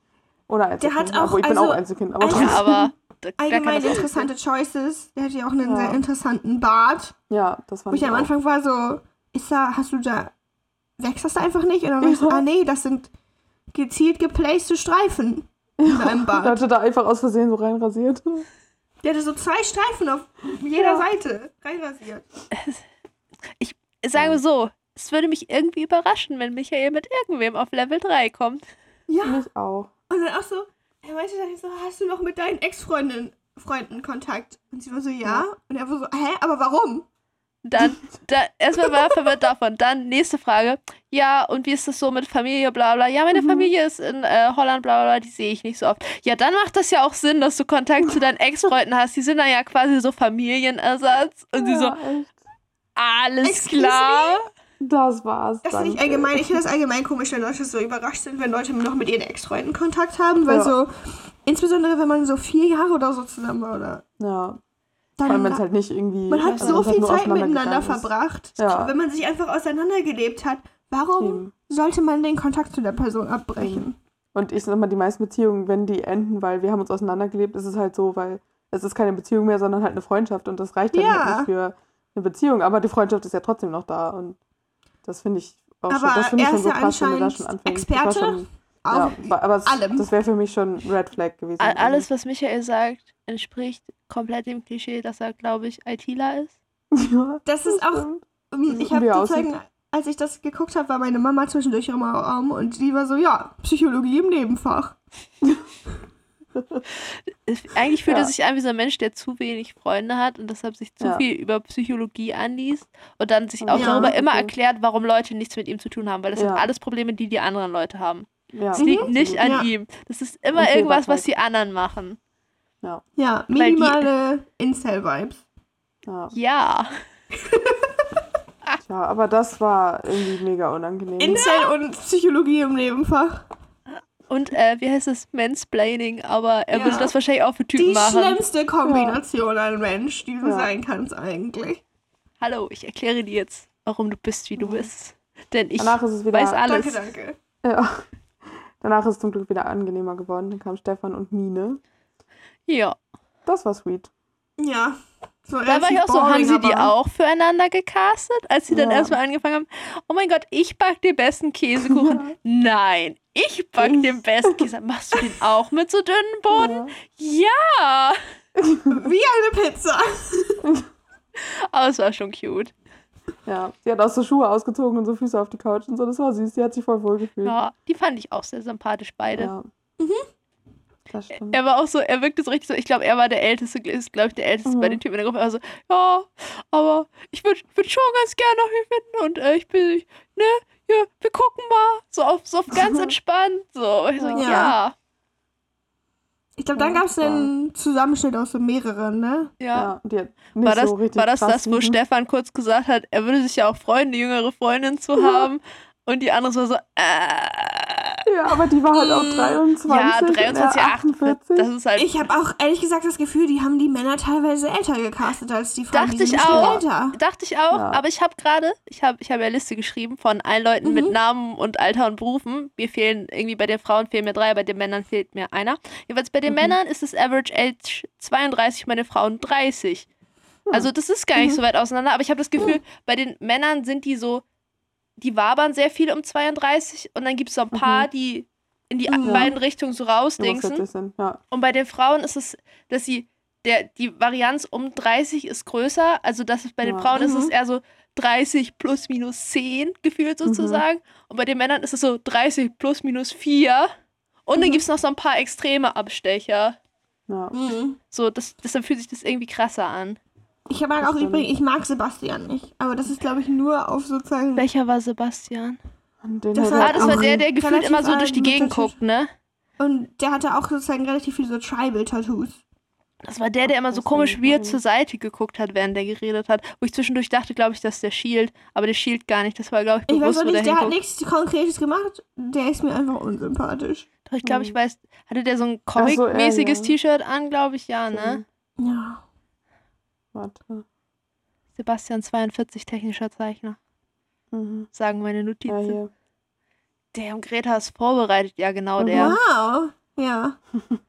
oder Einzelkind. hat ja, auch- obwohl ich bin also- auch Einzelkind, aber also- Ja, aber Allgemein interessante Choices. Der hat ja auch einen Ja. sehr interessanten Bart. ja, das fand Wo ich am auch. Anfang war so, ist da, hast du da, wächst das da einfach nicht? Und dann war ich so, Ja. ah nee, das sind gezielt geplacete Streifen in Er Bart. hatte da einfach aus Versehen so reinrasiert. Der hatte so zwei Streifen auf jeder Ja. Seite reinrasiert. Sagen wir so, es würde mich irgendwie überraschen, wenn Michael mit irgendwem auf Level 3 kommt. Ja. Mich auch. Und dann auch so, er meinte dann so, hast du noch mit deinen Ex-Freundinnen Freunden Kontakt? Und sie war so, ja. Und er war so, hä, aber warum? Dann, da, erstmal war er verwirrt davon. Dann nächste Frage. Ja, und wie ist das so mit Familie, bla bla? Ja, meine Mhm. Familie ist in äh, Holland, bla bla, die sehe ich nicht so oft. Ja, dann macht das ja auch Sinn, dass du Kontakt zu deinen Ex-Freunden hast. Die sind dann ja quasi so Familienersatz. Und sie so, Ja, echt. alles Excuse klar. Das war's. Das ist nicht danke. allgemein, ich finde das allgemein komisch, wenn Leute so überrascht sind, wenn Leute noch mit ihren Ex-Freunden Kontakt haben, weil Ja. so, insbesondere wenn man so vier Jahre oder so zusammen war, oder? Ja, vor allem, wenn es Dann, halt nicht irgendwie. man hat also so halt viel Zeit miteinander verbracht. Ja. Wenn man sich einfach auseinandergelebt hat, warum Eben. sollte man den Kontakt zu der Person abbrechen? Und ich sag mal, die meisten Beziehungen, wenn die enden, weil wir haben uns auseinandergelebt, ist es halt so, weil es ist keine Beziehung mehr, sondern halt eine Freundschaft und das reicht dann Ja. halt nicht für eine Beziehung, aber die Freundschaft ist ja trotzdem noch da und das finde ich auch schon, Aber das finde ich er schon ist so ja krass, wenn du da anscheinend schon anfängst. Experte schon, Auf ja, aber es, allem. das wäre für mich schon Red Flag gewesen. All- Alles, was Michael sagt, entspricht komplett dem Klischee, dass er, glaube ich, ITler ist. ja, Das ist auch, stimmt. ich habe er sozusagen, als ich das geguckt habe, war meine Mama zwischendurch im Raum und die war so, ja, Psychologie im Nebenfach. Eigentlich fühlt er Ja. sich an wie so ein Mensch, der zu wenig Freunde hat und deshalb sich zu Ja. viel über Psychologie anliest und dann sich Ja, auch darüber immer okay. erklärt, warum Leute nichts mit ihm zu tun haben, weil das Ja. sind alles Probleme, die die anderen Leute haben. Ja, Es liegt absolut. nicht an Ja. ihm. Das ist immer Und irgendwas, was die anderen machen. Ja, die- minimale Incel-Vibes. Ja. Ja. ja, aber das war irgendwie mega unangenehm. Incel und Psychologie im Nebenfach. Und äh, wie heißt es? Mansplaining, aber er Ja. würde das wahrscheinlich auch für Typen Die machen. schlimmste Kombination an Mensch, die du Ja. sein kannst eigentlich. Hallo, ich erkläre dir jetzt, warum du bist, wie du bist. Denn ich Danach ist es wieder weiß alles. Danke, danke. Ja. Danach ist es zum Glück wieder angenehmer geworden. Dann kam Stefan und Mine. Ja. Das war sweet. Ja. So Da war ich auch so, haben boring, sie die auch füreinander gecastet, als sie dann Ja. erstmal angefangen haben, oh mein Gott, ich back den besten Käsekuchen. Nein, ich back den besten Käse. Machst du den auch mit so dünnen Boden? Ja. Wie eine Pizza. Aber es war schon cute. Ja, sie hat auch so Schuhe ausgezogen und so Füße auf die Couch und so. Das war süß. Sie hat sich voll wohl gefühlt. Ja, die fand ich auch sehr sympathisch, beide. Ja. Mhm. Das stimmt. Er war auch so, er wirkte so richtig so, ich glaube, er war der Älteste, ist, glaube ich, der Älteste Mhm. bei den Typen in der Gruppe. Er war so, ja, aber ich würde würd schon ganz gerne noch hier finden und äh, ich bin, ne, ja, wir gucken mal. So auf, so auf ganz entspannt. So, ich so Ja. ja. Ich glaube, dann gab es einen Zusammenschnitt aus so mehreren, ne? ja. Ja, die hat nicht War das, so richtig war das, das, wo. Stefan kurz gesagt hat, er würde sich ja auch freuen, eine jüngere Freundin zu haben? Und die andere so, so äh, Ja, aber die war halt auch Mm, 23. ja, und er 23, 48. Das ist halt, Ich habe auch ehrlich gesagt das Gefühl, die haben die Männer teilweise älter gecastet als die Frauen. Dachte die ich auch. älter. dachte ich auch, Ja. aber ich habe gerade, ich habe ich hab ja eine Liste geschrieben von allen Leuten mit Mhm. Namen und Alter und Berufen. Mir fehlen irgendwie bei den Frauen fehlen mir drei, bei den Männern fehlt mir einer. Jedenfalls bei den Mhm. Männern ist das Average Age 32, bei den Frauen 30. Hm. Also das ist gar nicht Mhm. so weit auseinander, aber ich habe das Gefühl, bei den Männern sind die so, die wabern sehr viel um 32 und dann gibt es so ein paar, Mhm. die in die Mhm. beiden Richtungen so rausdingsen. ja. Und bei den Frauen ist es, dass sie, der, die Varianz um 30 ist größer. Also das ist, bei den Ja. Frauen ist Mhm. es eher so 30 plus minus 10 gefühlt sozusagen. Und bei den Männern ist es so 30 plus minus 4. Und dann Mhm. gibt es noch so ein paar extreme Abstecher. ja. Mhm. So, das, deshalb fühlt sich das irgendwie krasser an. Ich mag Das auch übrigens, ich mag Sebastian nicht. Aber das ist, glaube ich, nur auf sozusagen. Welcher war Sebastian? Das war- Ah, das war der, der gefühlt immer so durch die Gegend guckt, ne? Und der hatte auch sozusagen relativ viele so Tribal-Tattoos. Das war der, der immer so komisch nicht weird zur Seite geguckt hat, während der geredet hat. Wo ich zwischendurch dachte, glaube ich, das ist der Shield. Aber der Shield gar nicht. Das war, glaube ich, Ich weiß bewusst, auch wo der nicht, der hat nichts Konkretes gemacht. Der ist mir einfach unsympathisch. Doch, ich glaube, ich Hm. weiß. Hatte der so ein Ach so, Comic-mäßiges ja. T-Shirt an, glaube ich, ja, ne? Ja. Warte. Sebastian 42, technischer Zeichner. Mhm. Sagen meine Ja, Notizen. hier. der und Greta ist vorbereitet, ja, genau der. Wow. Ja.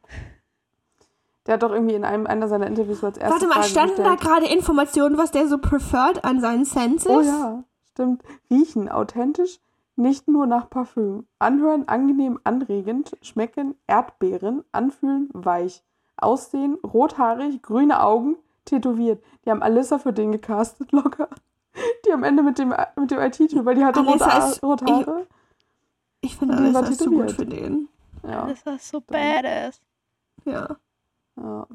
Der hat doch irgendwie in einem einer seiner Interviews als erstes Warte mal, Frage standen da gestellt. gerade Informationen, was der so preferred an seinen Senses? Oh ja, stimmt. Riechen, authentisch, nicht nur nach Parfüm. Anhören, angenehm, anregend. Schmecken, Erdbeeren. Anfühlen, weich. Aussehen, rothaarig, grüne Augen, tätowiert. Die haben Alyssa für den gecastet, locker. Die am Ende mit dem, mit dem IT-Typ, weil die hatte rote, ist- rote Haare. Ich finde den war alles ist zu gut für den. Ja, Das ist so badass. Ja. ja.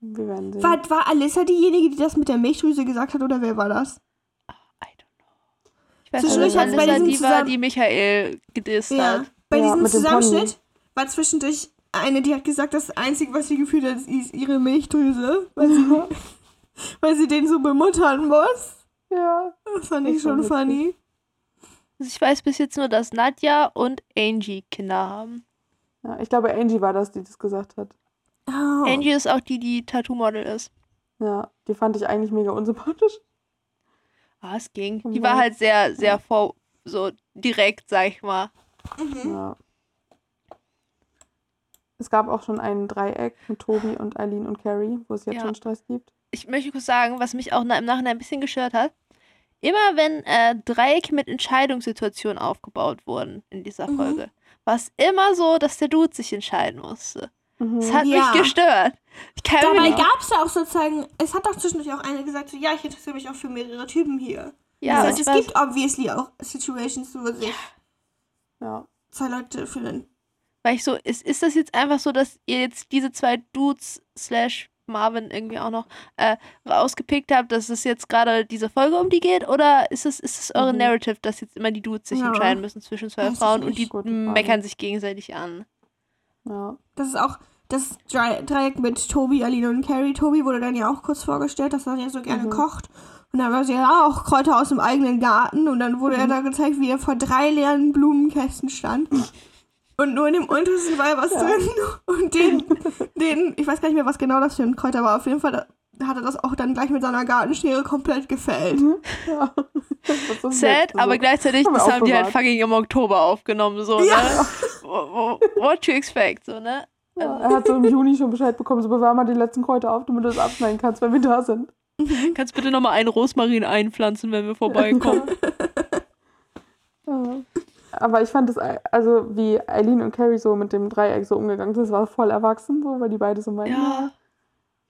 Wir werden sehen. War, war Alyssa diejenige, die das mit der Milchdrüse gesagt hat, oder wer war das? I don't know. Ich weiß Zwischendurch nicht, hat's bei diesem die war, die Michael gedisst Ja. hat. Bei Ja, diesem. Zusammenschnitt war zwischendurch eine, die hat gesagt, das Einzige, was sie gefühlt hat, ist ihre Milchdrüse, weil sie, weil sie den so bemuttern muss. ja. Das fand ich schon funny. Also ich weiß bis jetzt nur, dass Nadja und Angie Kinder haben. ja. Ich glaube, Angie war das, die das gesagt hat. Oh. Angie ist auch die, die Tattoo-Model ist. Ja, die fand ich eigentlich mega unsympathisch. Ah, es ging. Die war halt sehr, sehr vor, so direkt, sag ich mal. Mhm. Ja. Es gab auch schon ein Dreieck mit Tobi und Eileen und Carrie, wo es jetzt Ja. schon Stress gibt. Ich möchte kurz sagen, was mich auch im Nachhinein ein bisschen gestört hat. Immer wenn äh, Dreiecke mit Entscheidungssituationen aufgebaut wurden in dieser Mhm. Folge, war es immer so, dass der Dude sich entscheiden musste. Mhm. Das hat Ja. mich gestört. Ich kann mir Dabei gab es ja auch sozusagen, es hat auch zwischendurch auch eine gesagt, so, ja, ich interessiere mich auch für mehrere Typen hier. ja, das aber heißt, es gibt obviously auch Situations, wo sich Ja. zwei Leute fühlen. Weil ich so, ist, ist das jetzt einfach so, dass ihr jetzt diese zwei Dudes slash Marvin irgendwie auch noch äh, rausgepickt habt, dass es jetzt gerade diese Folge um die geht? Oder ist es, ist es eure Mhm. Narrative, dass jetzt immer die Dudes sich Ja. entscheiden müssen zwischen zwei ich Frauen und die meckern sich gegenseitig an? ja. Das ist auch das Dre- Dreieck mit Tobi, Aline und Carrie. Tobi wurde dann ja auch kurz vorgestellt, dass er ja so gerne Mhm. kocht. Und dann war sie ja auch Kräuter aus dem eigenen Garten. Und dann wurde er da gezeigt, wie er vor drei leeren Blumenkästen stand. Und nur in dem untersten war was drin. Und den, den, ich weiß gar nicht mehr, was genau das für ein Kräuter war. Auf jeden Fall hat er das auch dann gleich mit seiner Gartenschere komplett gefällt. ja. Das ist Sad, nett, aber also. gleichzeitig, haben das haben die halt fucking im Oktober aufgenommen, so, Ja. ne? Wo- wo- What to expect, so, ne? Ja, er hat so im Juni schon Bescheid bekommen, so bewahr mal die letzten Kräuter auf, damit du das abschneiden kannst, wenn wir da sind. Kannst bitte nochmal einen Rosmarin einpflanzen, wenn wir vorbeikommen. Ja. Aber ich fand das, also wie Eileen und Carrie so mit dem Dreieck so umgegangen sind, das war voll erwachsen so, weil die beide so meinten, ja.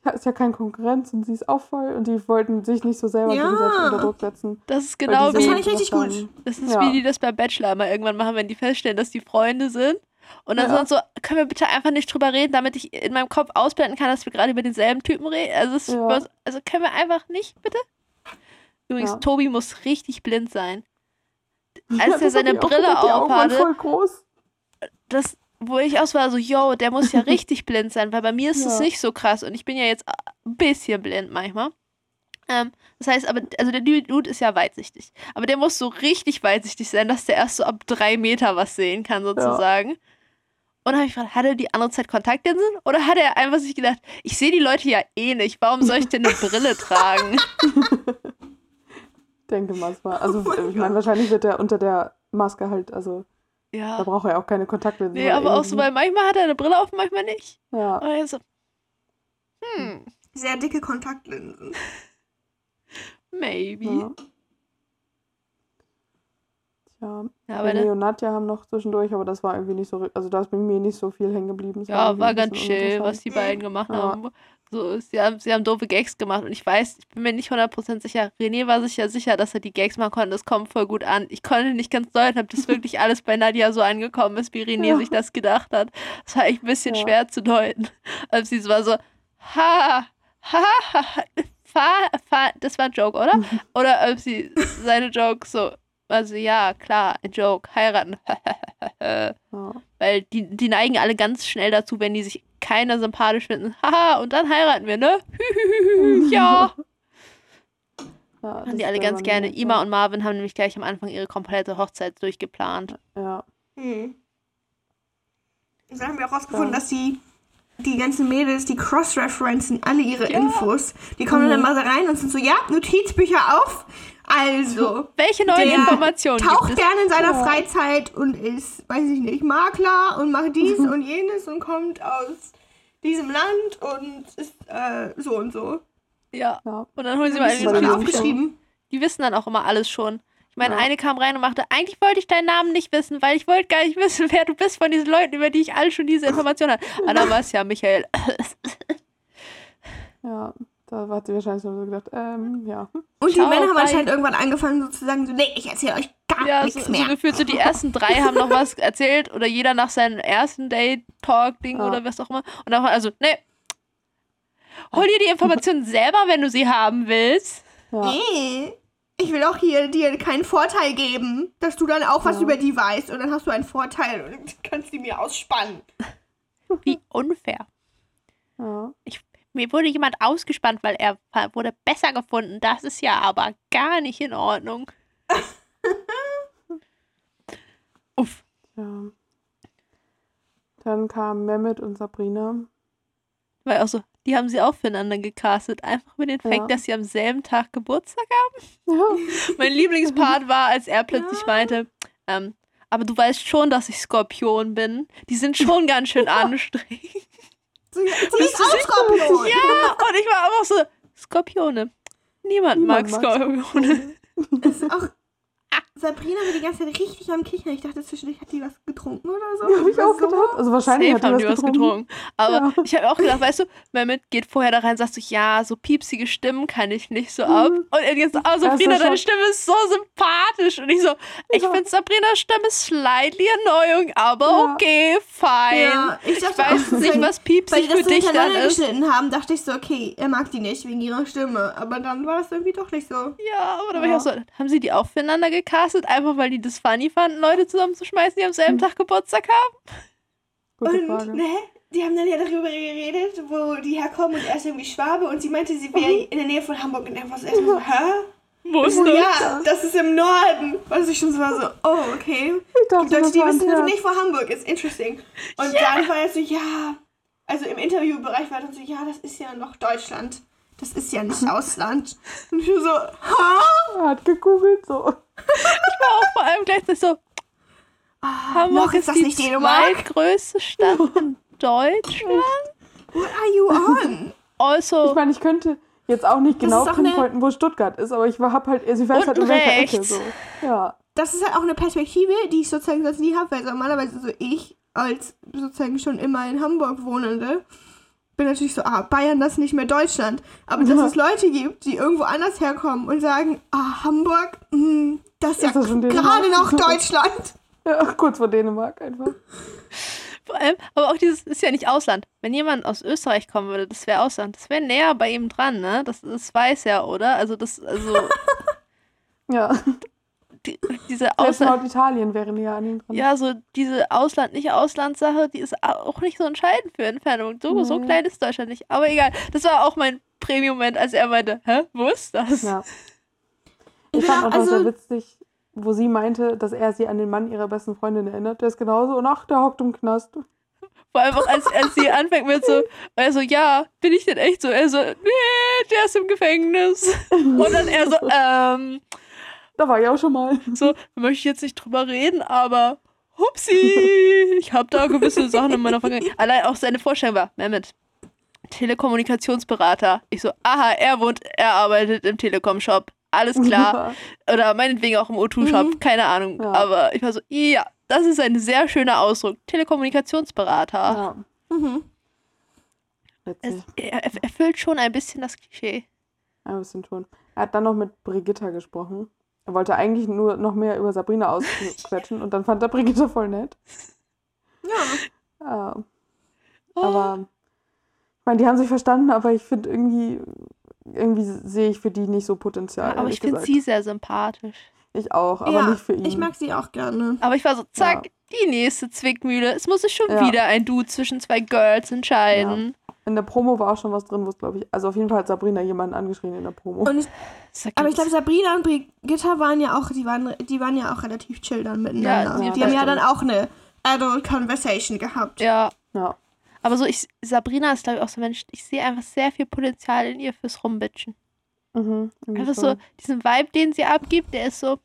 ja, ist ja kein Konkurrenz und sie ist auch voll und die wollten sich nicht so selber Ja. gegenseitig unter Druck setzen. Das ist genau die Das fand wie, ich richtig gut. haben, das ist Ja. wie die das bei Bachelor immer irgendwann machen, wenn die feststellen, dass die Freunde sind. Und dann Ja. sind so, können wir bitte einfach nicht drüber reden, damit ich in meinem Kopf ausblenden kann, dass wir gerade über denselben Typen reden. Also, es Ja. also können wir einfach nicht, bitte? Übrigens, Ja. Tobi muss richtig blind sein. Ja, Als er seine Brille aufhatte, voll groß. das, wo ich aus war, so, yo, der muss ja richtig blind sein, weil bei mir ist es Ja. nicht so krass und ich bin ja jetzt ein bisschen blind manchmal. Ähm, das heißt aber, also der Dude ist ja weitsichtig. Aber der muss so richtig weitsichtig sein, dass der erst so ab drei Meter was sehen kann, sozusagen. Und dann habe ich gefragt, hat er die andere Zeit Kontaktlinsen? Oder hat er einfach sich gedacht, ich sehe die Leute ja eh nicht, warum soll ich denn eine Brille tragen? Ich denke mal, es war, also Oh ich meine, wahrscheinlich wird er unter der Maske halt, also da Ja. braucht er auch keine Kontaktlinsen. Nee, aber auch so, irgendwie. weil manchmal hat er eine Brille auf, manchmal nicht. Ja, Und er so, hm, Sehr dicke Kontaktlinsen. maybe. ja. Ja, Ja, aber ne, und Nadja haben noch zwischendurch, aber das war irgendwie nicht so, also da ist bei mir nicht so viel hängen geblieben. Ja, irgendwie war ein ganz chill, was die beiden gemacht Ja. haben. So, sie haben, sie haben doofe Gags gemacht und ich weiß, ich bin mir nicht 100% sicher. René war sich ja sicher, dass er die Gags machen konnte. Das kommt voll gut an. Ich konnte nicht ganz deuten, ob das wirklich alles bei Nadja so angekommen ist, wie René Ja. sich das gedacht hat. Das war echt ein bisschen Ja. schwer zu deuten. Als sie war so, ha, ha, ha, fa, fa, das war ein Joke, oder? Oder ob sie seine Jokes so, also ja, klar, ein Joke, heiraten. Ja. Weil die, die neigen alle ganz schnell dazu, wenn die sich keiner sympathisch finden. Haha, und dann heiraten wir, ne? ja. Ja, Machen das die alle ganz dann gerne. so- Ima und Marvin haben nämlich gleich am Anfang ihre komplette Hochzeit durchgeplant. Ja. Hm. Und dann haben wir auch rausgefunden, Ja. dass die, die ganzen Mädels, die cross-referenzen alle ihre Ja. Infos. Die kommen dann Mhm. mal da rein und sind so, ja, Notizbücher auf. Also, Welche neuen Der Informationen taucht gibt es? gerne in seiner Ja. Freizeit und ist, weiß ich nicht, Makler und macht dies und jenes und kommt aus diesem Land und ist äh, so und so. Ja. Ja. Und dann holen sie mal Notizbücher. aufgeschrieben. Die wissen dann auch immer alles schon. Ich meine, Ja. eine kam rein und machte, eigentlich wollte ich deinen Namen nicht wissen, weil ich wollte gar nicht wissen, wer du bist von diesen Leuten, über die ich alle schon diese Informationen habe. Ah, dann war es ja Michael. Ja, da hat sie wahrscheinlich so gedacht, ähm, ja. Und die Ciao, Männer haben bye. anscheinend irgendwann angefangen so zu sagen, so, nee, ich erzähle euch gar Ja, so, nichts so mehr. gefühlt so die ersten drei haben noch was erzählt oder jeder nach seinem ersten Date-Talk-Ding Ja. oder was auch immer. Und dann war also, nee. Hol dir die Informationen selber, wenn du sie haben willst. Ja. Nee, ich will auch hier dir keinen Vorteil geben, dass du dann auch was Ja. über die weißt und dann hast du einen Vorteil und kannst die mir ausspannen. Wie unfair. ja. Mir wurde jemand ausgespannt, weil er wurde besser gefunden. Das ist ja aber gar nicht in Ordnung. Uff. ja. Dann kamen Mehmet und Sabrina. Weil auch so, die haben sie auch füreinander gecastet. Einfach mit dem Fakt, Ja. dass sie am selben Tag Geburtstag Ja. haben. Mein Lieblingspart war, als er plötzlich meinte, ähm, aber du weißt schon, dass ich Skorpion bin. Die sind schon ganz schön anstrengend. Ja, sie ist auch Skorpion. Ja, und ich war einfach so, Skorpione. Niemand, Niemand mag mag Skorpione. Das ist auch. Sabrina war die ganze Zeit richtig am Kichern. Ich dachte zwischendurch, hat die was getrunken oder so? Ja, hab ich auch so- gedacht. Also wahrscheinlich Safe hat haben die die was getrunken. getrunken. Aber Ja. ich habe auch gedacht, weißt du, Mehmet geht vorher da rein und sagt so, ja, so piepsige Stimmen kann ich nicht so ab. Und er geht so, oh, Sabrina, deine. Stimme ist so sympathisch. Und ich so, ich Ja. finde Sabrinas Stimme slightly Erneuerung, aber Ja. okay, fine. Ja, ich ich dachte weiß auch, nicht, was piepsig die für dich dann ist. geschnitten haben, dachte ich so, okay, er mag die nicht wegen ihrer Stimme. Aber dann war das irgendwie doch nicht so. Ja, aber da war ich auch so, haben sie die auch füreinander gecastet, einfach weil die das funny fanden, Leute zusammenzuschmeißen, die am selben Tag Geburtstag haben? Gute und, Frage. ne, die haben dann ja darüber geredet, wo die herkommen und er ist irgendwie Schwabe und sie meinte, sie wäre in der Nähe von Hamburg und er war so erstmal so, hä? Wo ist das? ja, das ist im Norden. Was ich schon so war so, oh, okay. Ich dachte, Die Leute, die wissen Terz. nicht, wo Hamburg ist. Interesting. Und dann war er so, ja. Also im Interviewbereich war er dann so, ja, das ist ja noch Deutschland. Das ist ja nicht Ausland. Und ich so, ha? Hat gegoogelt, so. Auch vor allem gleichzeitig so, Hamburg noch ist ist das die nicht zweitgrößte Stadt in Deutschland. What are you on? Also, Ich meine, ich könnte jetzt auch nicht genau pinpointen, wo Stuttgart ist, aber ich hab halt, also ich weiß halt in welcher Ecke so. Ja. Das ist halt auch eine Perspektive, die ich sozusagen sonst nie habe, weil normalerweise so ich als sozusagen schon immer in Hamburg wohnende bin natürlich so, ah, Bayern, das ist nicht mehr Deutschland. Aber dass Ja. es Leute gibt, die irgendwo anders herkommen und sagen, ah, Hamburg, mh, das ist ja Ist das schon Dänemark? gerade noch Deutschland. ja, kurz vor Dänemark einfach. vor allem, aber auch dieses ist ja nicht Ausland. Wenn jemand aus Österreich kommen würde, das wäre Ausland. Das wäre näher bei ihm dran, ne? Das, das weiß er, oder? Also das, also Ja, die, diese Ausland, Norditalien wäre näher an ihm dran. ja, so diese Ausland-nicht-Ausland-Sache, die ist auch nicht so entscheidend für Entfernung. So, so Nee. klein ist Deutschland nicht. Aber egal, das war auch mein Premium-Moment, als er meinte, hä, wo ist das? Ja. Ich fand auch also- sehr witzig, wo sie meinte, dass er sie an den Mann ihrer besten Freundin erinnert. Der ist genauso und ach, der hockt im Knast. Vor allem auch, als, als sie anfängt mit so, also ja, bin ich denn echt so? Er so, nee, der ist im Gefängnis. Und dann er so, ähm, Da war ich auch schon mal. so, möchte ich jetzt nicht drüber reden, aber hupsi, ich habe da gewisse Sachen in meiner Vergangenheit. Allein auch seine Vorstellung war, Mehmet, Telekommunikationsberater. Ich so, aha, er wohnt, er arbeitet im Telekom-Shop. alles klar. Oder meinetwegen auch im O2-Shop, keine Ahnung. Ja. Aber ich war so, ja, das ist ein sehr schöner Ausdruck. Telekommunikationsberater. Ja, Mhm. Es, er, er erfüllt schon ein bisschen das Klischee. Ein bisschen schon. Er hat dann noch mit Brigitta gesprochen. Er wollte eigentlich nur noch mehr über Sabrina ausquetschen und dann fand er Brigitta voll nett. Ja. Ja, Oh. aber ich meine, die haben sich verstanden, aber ich finde irgendwie, irgendwie sehe ich für die nicht so Potenzial. aber ich finde sie sehr sympathisch. Ich auch, aber ja, nicht für ihn. ich mag sie auch gerne. Aber ich war so, zack, die nächste Zwickmühle. Es muss sich schon Ja. wieder ein Du zwischen zwei Girls entscheiden. In der Promo war auch schon was drin, wo es, glaube ich, also auf jeden Fall hat Sabrina jemanden angeschrien in der Promo. Und ich, aber ich glaube, Sabrina und Brigitta waren ja auch, die waren, die waren ja auch relativ chill dann miteinander. Ja, ja, die haben ja das dann auch eine Adult Conversation gehabt. ja, Ja, aber so, ich, Sabrina ist, glaube ich, auch so ein Mensch, ich sehe einfach sehr viel Potenzial in ihr fürs Rumbitchen. mhm, Einfach so, diesen Vibe, den sie abgibt, der ist so,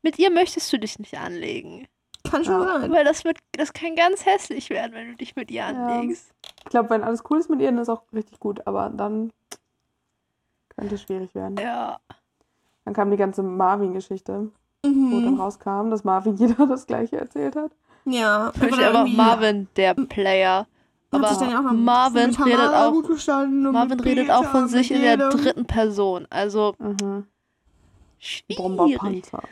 mit ihr möchtest du dich nicht anlegen. Kann schon Ja. sein. Weil das wird, das kann ganz hässlich werden, wenn du dich mit ihr anlegst. Ich glaube, wenn alles cool ist mit ihr, dann ist auch richtig gut, aber dann könnte es schwierig werden. Ja. Dann kam die ganze Marvin-Geschichte, wo dann Mhm. rauskam, dass Marvin jeder das gleiche erzählt hat. Ja. Ich aber Marvin, der Player. hat Aber sich dann ja auch noch Marvin redet auch, gut gestanden und Marvin redet auch von sich in der dritten Person. Also Mhm. schwierig. Bomberpanzer.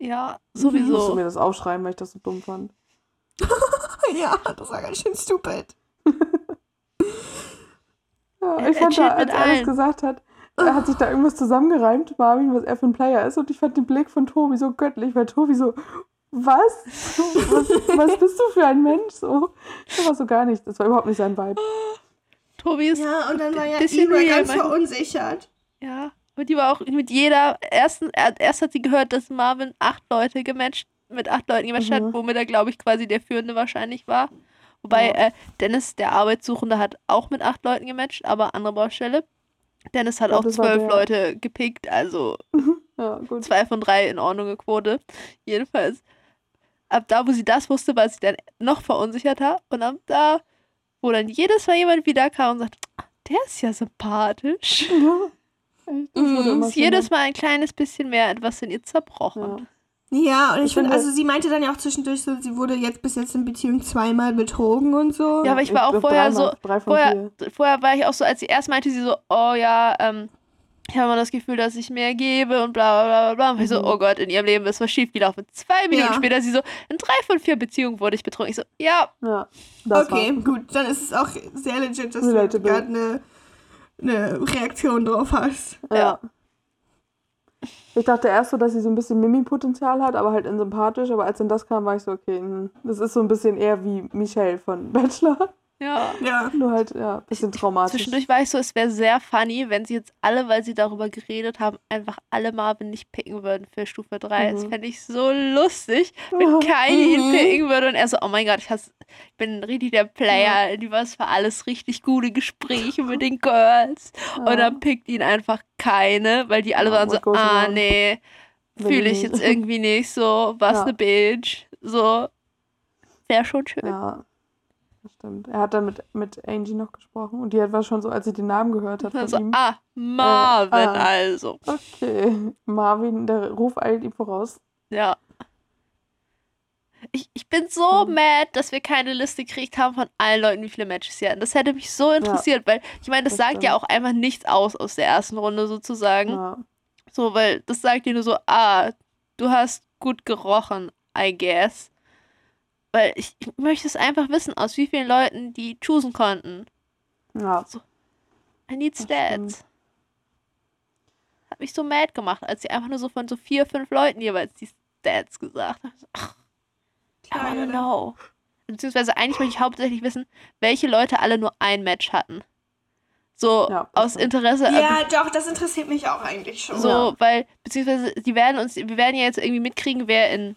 Ja, Ich musste sowieso. mir das aufschreiben, weil ich das so dumm fand. Ja, das war ganz schön stupid. Ja, Er- ich er fand da, als er das gesagt hat, er hat sich da irgendwas zusammengereimt, Marvin, was er für ein Player ist. Und ich fand den Blick von Tobi so göttlich, weil Tobi so, was? Was, was bist du für ein Mensch? So, das war so gar nicht. Das war überhaupt nicht sein Vibe. Tobi ist Ja, und dann war ja bisschen real, ganz verunsichert. Ja, aber die war auch mit jeder, ersten, er- erst hat sie gehört, dass Marvin acht Leute gematcht, mit acht Leuten gematcht hat, Mhm. womit er, glaube ich, quasi der Führende wahrscheinlich war. Wobei Ja. äh, Dennis, der Arbeitssuchende, hat auch mit acht Leuten gematcht, aber andere Baustelle. Dennis hat Ja, auch zwölf. Leute gepickt, also Ja, gut. zwei von drei in Ordnung Quote. Jedenfalls, ab da, wo sie das wusste, war sie dann noch verunsicherter. Und ab da, wo dann jedes Mal jemand wieder kam und sagt, "Ah, der ist ja sympathisch. Mhm, ist jedes. Mal ein kleines bisschen mehr etwas in ihr zerbrochen. Ja. Ja, und ich, Ich finde, also sie meinte dann ja auch zwischendurch so, sie wurde jetzt bis jetzt in Beziehung zweimal betrogen und so. Ja, aber ich war auch glaub, vorher so, vorher, vier. vorher war ich auch so, als sie erst meinte sie so, oh ja, ähm, ich habe immer das Gefühl, dass ich mehr gebe und bla bla bla bla. Und ich so, Mhm. oh Gott, in ihrem Leben ist was schiefgelaufen. Zwei Minuten Ja. später sie so, in drei von vier Beziehungen wurde ich betrogen. Ich so, ja, Ja, das okay, war. gut, dann ist es auch sehr legit, dass du Relatable. gerade eine, eine Reaktion drauf hast. Ja. Ich dachte erst so, dass sie so ein bisschen Mimi-Potenzial hat, aber halt in sympathisch. Aber als dann das kam, war ich so, okay, hm, das ist so ein bisschen eher wie Michelle von Bachelor. Ja. Ja. Nur halt, ja, ein bisschen traumatisch. Zwischendurch war ich so, es wäre sehr funny, wenn sie jetzt alle, weil sie darüber geredet haben, einfach alle Marvin nicht picken würden für Stufe 3. Das Mhm. fände ich so lustig, wenn Ja. keine ihn Mhm. picken würde und er so, oh mein Gott, ich, hasse, ich bin richtig der Player, die was für alles richtig gute Gespräche mit den Girls. Ja. Und dann pickt ihn einfach keine, weil die alle Ja, waren so, goes ah around? nee, fühle ich jetzt irgendwie nicht so, was Ja. eine Bitch. So, wäre schon schön. Ja, das stimmt. Er hat dann mit, mit Angie noch gesprochen und die hat war schon so, als sie den Namen gehört hat von Also, ihm. ah, Marvin ah. also. Okay, Marvin, der Ruf eilt ihm voraus. Ja. Ich, ich bin so Mhm. mad, dass wir keine Liste gekriegt haben von allen Leuten, wie viele Matches sie hatten. Das hätte mich so interessiert, weil ich meine, das, das sagt ja stimmt. auch einfach nichts aus aus der ersten Runde sozusagen. Ja. So, weil das sagt dir nur so, ah, du hast gut gerochen, I guess. Weil ich, ich möchte es einfach wissen, aus wie vielen Leuten die choosen konnten. ja. I need stats. Hat mich so mad gemacht, als sie einfach nur so von so vier, fünf Leuten jeweils die Stats gesagt haben. So, Ach, I wanna know. Beziehungsweise eigentlich möchte ich hauptsächlich wissen, welche Leute alle nur ein Match hatten. So Ja, aus. Interesse. äh, Ja, doch, das interessiert mich auch eigentlich schon. So, Ja. weil, beziehungsweise, die werden uns, wir werden ja jetzt irgendwie mitkriegen, wer in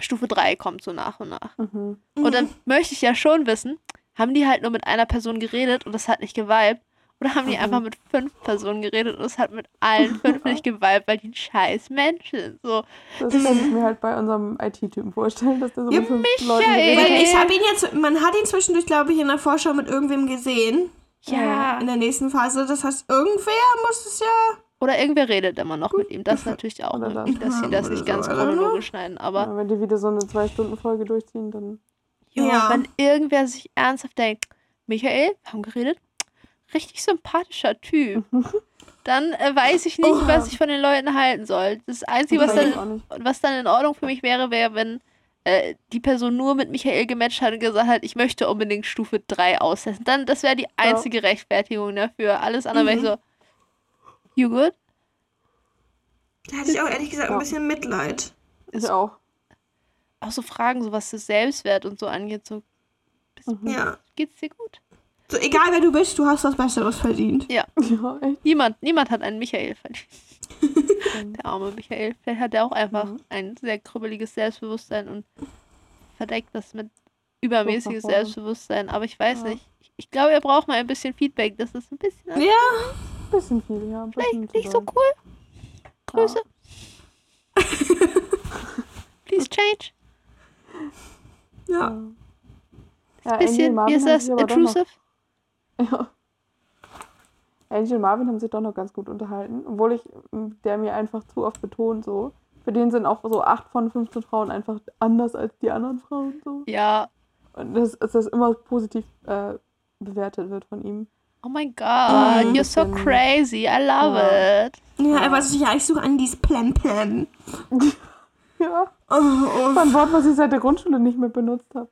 Stufe 3 kommt, so nach und nach. Mhm. Und dann möchte ich ja schon wissen, haben die halt nur mit einer Person geredet und das hat nicht geweibt? Oder haben die Mhm. einfach mit fünf Personen geredet und es hat mit allen fünf nicht geweibt, weil die ein scheiß Menschen sind? So, Das kann ich mir halt bei unserem IT-Typen vorstellen, dass der so Ja, mit fünf Michael! Leuten redet. ich habe ihn jetzt, man hat ihn zwischendurch, glaube ich, in der Vorschau mit irgendwem gesehen. ja. In der nächsten Phase. Das heißt, irgendwer muss es ja Oder irgendwer redet immer noch mit ihm. Das ist natürlich auch Oder möglich, das. dass sie das nicht Ja, ganz so. chronologisch schneiden. Aber Ja, wenn die wieder so eine Zwei-Stunden-Folge durchziehen, dann. jo, Ja. wenn irgendwer sich ernsthaft denkt, Michael, wir haben geredet, richtig sympathischer Typ, dann äh, weiß ich nicht, Oh. was ich von den Leuten halten soll. Das Einzige, was dann was dann in Ordnung für mich wäre, wäre, wenn äh, die Person nur mit Michael gematcht hat und gesagt hat, ich möchte unbedingt Stufe 3 austesten. Dann, das wäre die einzige Rechtfertigung dafür. Alles andere wäre ich so, you good? Da hatte ich auch ehrlich gesagt Ja. ein bisschen Mitleid. Ich auch. Auch so Fragen, so was das Selbstwert und so angeht, so, Ja. geht's dir gut? So, egal wer du bist, du hast was Besseres verdient. Ja, niemand, niemand hat einen Michael verdient. Der arme Michael. Vielleicht hat er auch einfach Mhm. ein sehr krüppeliges Selbstbewusstsein und verdeckt das mit übermäßiges. Selbstbewusstsein. Aber ich weiß Ja. nicht. Ich, ich glaube, er braucht mal ein bisschen Feedback. Das ist ein bisschen Ja. Bisschen viel, ja. Ein bisschen nicht, nicht so cool. Grüße. Please change. Ja. Ja, Bisschen, Marvin wie ist haben das? sich aber doch noch- Intrusive? Ja. Angel und Marvin haben sich doch noch ganz gut unterhalten, obwohl ich, der mir einfach zu oft betont, so. Für den sind auch so 8 von 15 Frauen einfach anders als die anderen Frauen, so. Ja. Und das, dass das immer positiv äh, bewertet wird von ihm. Oh my god, Mhm. you're so crazy. I love Ja. it. Ja, er war so, ja, ich suche an dieses Plan Plan. Ja. Oh, oh. Das war ein Wort, was ich seit der Grundschule nicht mehr benutzt habe.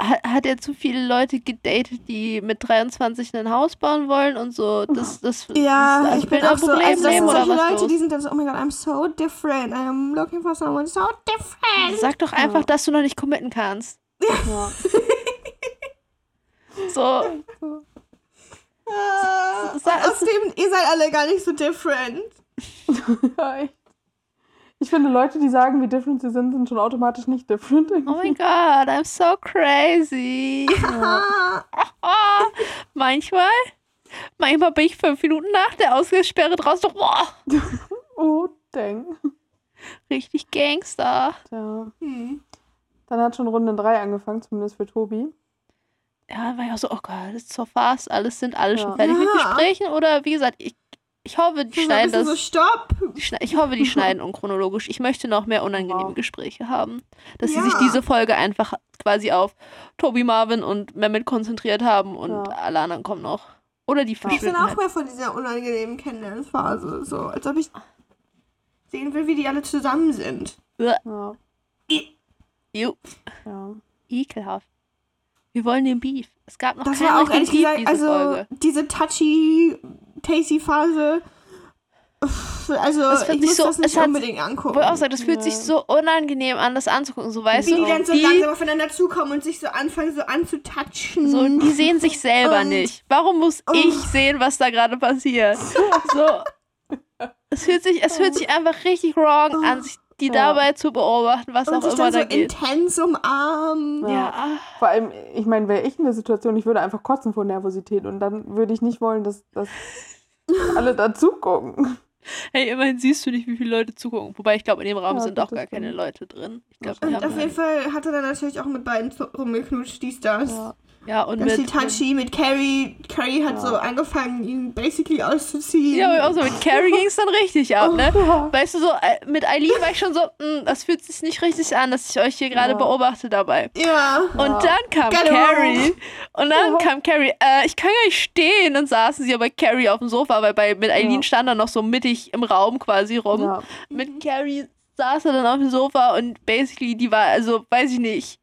Hat, hat er zu viele Leute gedatet, die mit 23 ein Haus bauen wollen und so? Das, das, Ja, das ich bin auch so, also das sind solche Leute, los? die sind dann so, oh my god, I'm so different. I'm looking for someone so different. Sag doch einfach, dass du noch nicht committen kannst. Ja. So, Ah, außerdem, ihr seid alle gar nicht so different. ja. Ich finde, Leute, die sagen, wie different sie sind, sind schon automatisch nicht different. oh my god, I'm so crazy. Manchmal, manchmal bin ich fünf Minuten nach der Ausgangssperre draußen. Boah, Oh, dang. richtig Gangster. Tja. hm. Dann hat schon Runde 3 angefangen, zumindest für Tobi. Ja, war ich auch so, oh Gott, das ist so fast. Alles sind alle schon Ja. fertig mit Ja. Gesprächen. Oder wie gesagt, ich, ich hoffe, die ein schneiden das. so, stopp. Ich hoffe, die schneiden unchronologisch. Ich möchte noch mehr unangenehme Wow. Gespräche haben. Dass sie Ja. sich diese Folge einfach quasi auf Toby Marvin und Mehmet konzentriert haben und Ja. alle anderen kommen noch. Oder die Ich bin verschwinden auch halt. mehr von dieser unangenehmen Kennenlernphase. So, als ob ich sehen will, wie die alle zusammen sind. Ja, ja. ekelhaft. Wir wollen den Beef. Es gab noch Das keinen war auch ehrlich Beef gesagt, diese also Folge. diese touchy, tasty Phase. Also, Es ich muss so- das nicht hat- unbedingt angucken. Wo ich auch sage, das fühlt Ja. sich so unangenehm an, das anzugucken. So weißt wie du, die dann so die, langsam aufeinander zukommen und sich so anfangen, so anzutatschen. so, die sehen sich selber Und- nicht. Warum muss Oh. ich sehen, was da gerade passiert? So. Es fühlt sich, es fühlt sich einfach richtig wrong an, sich die Ja. dabei zu beobachten, was und auch sich immer dann so da geht. intens umarmen. Ja. Ja. Vor allem, ich meine, wäre ich in der Situation, ich würde einfach kotzen vor Nervosität und dann würde ich nicht wollen, dass, dass alle dazu gucken. hey, immerhin siehst du nicht, wie viele Leute zugucken. Wobei ich glaube, in dem Raum Ja, sind auch das gar keine. Leute drin. Ich glaube, Und die auf jeden Fall hat er dann natürlich auch mit beiden so rumgeknutscht, dies, das. Ja. Ja und viel mit, touchy mit Carrie. Carrie hat Ja. so angefangen, ihn basically auszuziehen. ja, aber auch so mit Carrie ging es dann richtig ab, ne? Ja. Weißt du, so äh, mit Eileen war ich schon so, "Mm, das fühlt sich nicht richtig an, dass ich euch hier gerade Ja. beobachte dabei. Ja. Und dann kam Get Carrie. Und dann Ja. kam Carrie, äh, ich kann gar nicht stehen. Dann saßen sie aber Carrie auf dem Sofa, weil bei, mit Eileen Ja. stand er noch so mittig im Raum quasi rum. Ja. Mit Carrie saß er dann auf dem Sofa und basically, die war, also, weiß ich nicht,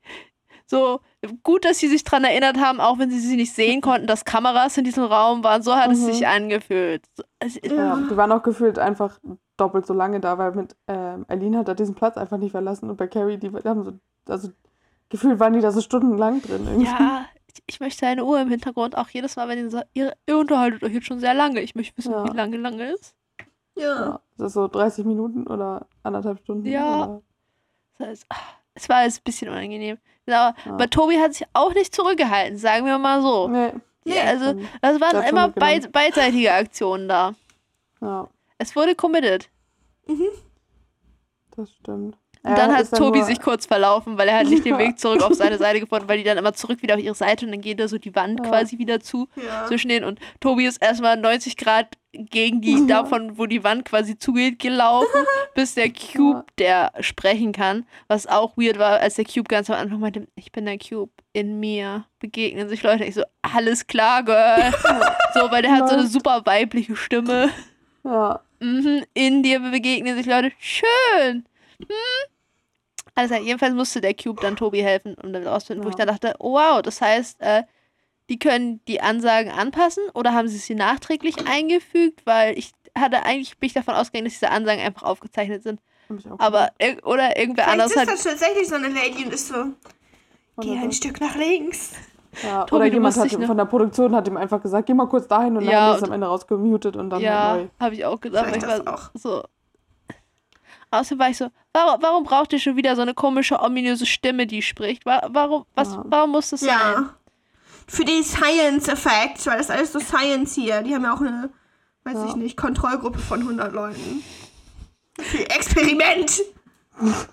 so gut, dass sie sich dran erinnert haben, auch wenn sie sie nicht sehen konnten, dass Kameras in diesem Raum waren. So hat es Mhm. sich angefühlt. Ja, die waren auch gefühlt einfach doppelt so lange da, weil mit ähm, Eileen hat er diesen Platz einfach nicht verlassen und bei Carrie, die haben so, also gefühlt waren die da so stundenlang drin. Irgendwie. Ja, ich, ich möchte eine Uhr im Hintergrund, auch jedes Mal, wenn ihr ihr, ihr unterhaltet euch jetzt schon sehr lange. Ich möchte wissen, Ja. wie lange lange ist. Ja. Ja, das ist so 30 Minuten oder anderthalb Stunden. Ja. Oder, Das heißt, ah, es war jetzt ein bisschen unangenehm. Aber, Ja. aber Tobi hat sich auch nicht zurückgehalten, sagen wir mal so. nee, Ja, also, das Der waren hat immer beid, beidseitige Aktionen da. ja, Es wurde committed. das stimmt. Und dann Ja, hat dann Tobi nur- sich kurz verlaufen, weil er hat nicht den. Weg zurück auf seine Seite gefunden, weil die dann immer zurück wieder auf ihre Seite und dann geht da so die Wand Ja. quasi wieder zu Ja. zwischen denen und Tobi ist erstmal 90 Grad gegen die, davon, wo die Wand quasi zugeht, gelaufen, bis der Cube, der sprechen kann, was auch weird war, als der Cube ganz am Anfang meinte, ich bin der Cube, in mir begegnen sich Leute. Ich so, alles klar, Girl. so, weil der hat so eine super weibliche Stimme. Ja. Mhm, in dir begegnen sich Leute. Schön. Hm. Also jedenfalls musste der Cube dann Tobi helfen, um damit rauszufinden, wo ich Ja. dann dachte, oh, wow, das heißt, äh, die können die Ansagen anpassen oder haben sie sie nachträglich eingefügt, weil ich hatte eigentlich bin ich davon ausgegangen, dass diese Ansagen einfach aufgezeichnet sind. Hab ich auch Aber oder irgendwer Vielleicht anders ist hat. das tatsächlich so eine Lady und ist so, geh ein Stück nach links. Ja, Tobi, oder jemand hat von der Produktion hat ihm einfach gesagt, geh mal kurz dahin und dann Ja, und- am Ende rausgemutet und dann halt Ja, neu. habe ich auch gedacht. Weil Ich das war auch. so. Außerdem war ich so, warum, warum braucht ihr schon wieder so eine komische, ominöse Stimme, die spricht? Wa- Warum, was, Ja. warum muss das sein? Ja. Für die Science-Effekt, weil das alles so Science hier. Die haben ja auch eine, weiß Ja. ich nicht, Kontrollgruppe von 100 Leuten. Für Experiment.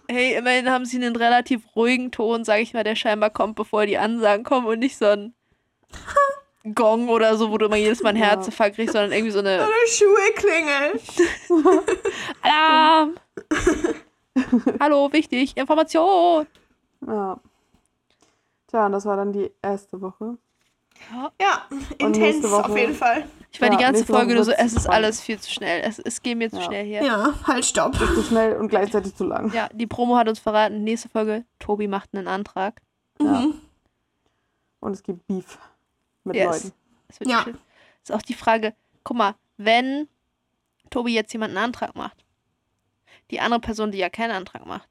Hey, immerhin haben sie einen relativ ruhigen Ton, sag ich mal, der scheinbar kommt, bevor die Ansagen kommen und nicht so ein Gong oder so, wo du immer jedes Mal ein Ja. Herzinfarkt kriegst, sondern irgendwie so eine Eine Schuhe klingelt. Alarm! Hallo, wichtig, Information! Ja. Tja, und das war dann die erste Woche. Ja, Und intens Woche- auf jeden Fall. Ich war die Ja, ganze nächste Woche Folge nur so, es ist alles viel zu schnell. Es, es geht mir zu Ja. schnell hier. Ja, halt, stopp. Zu schnell und gleichzeitig zu lang. Ja, die Promo hat uns verraten, nächste Folge, Tobi macht einen Antrag. Ja. Mhm. Und es gibt Beef mit Yes. Leuten. Das wird Ja. schön. Ist auch die Frage, guck mal, wenn Tobi jetzt jemanden einen Antrag macht, die andere Person, die ja keinen Antrag macht,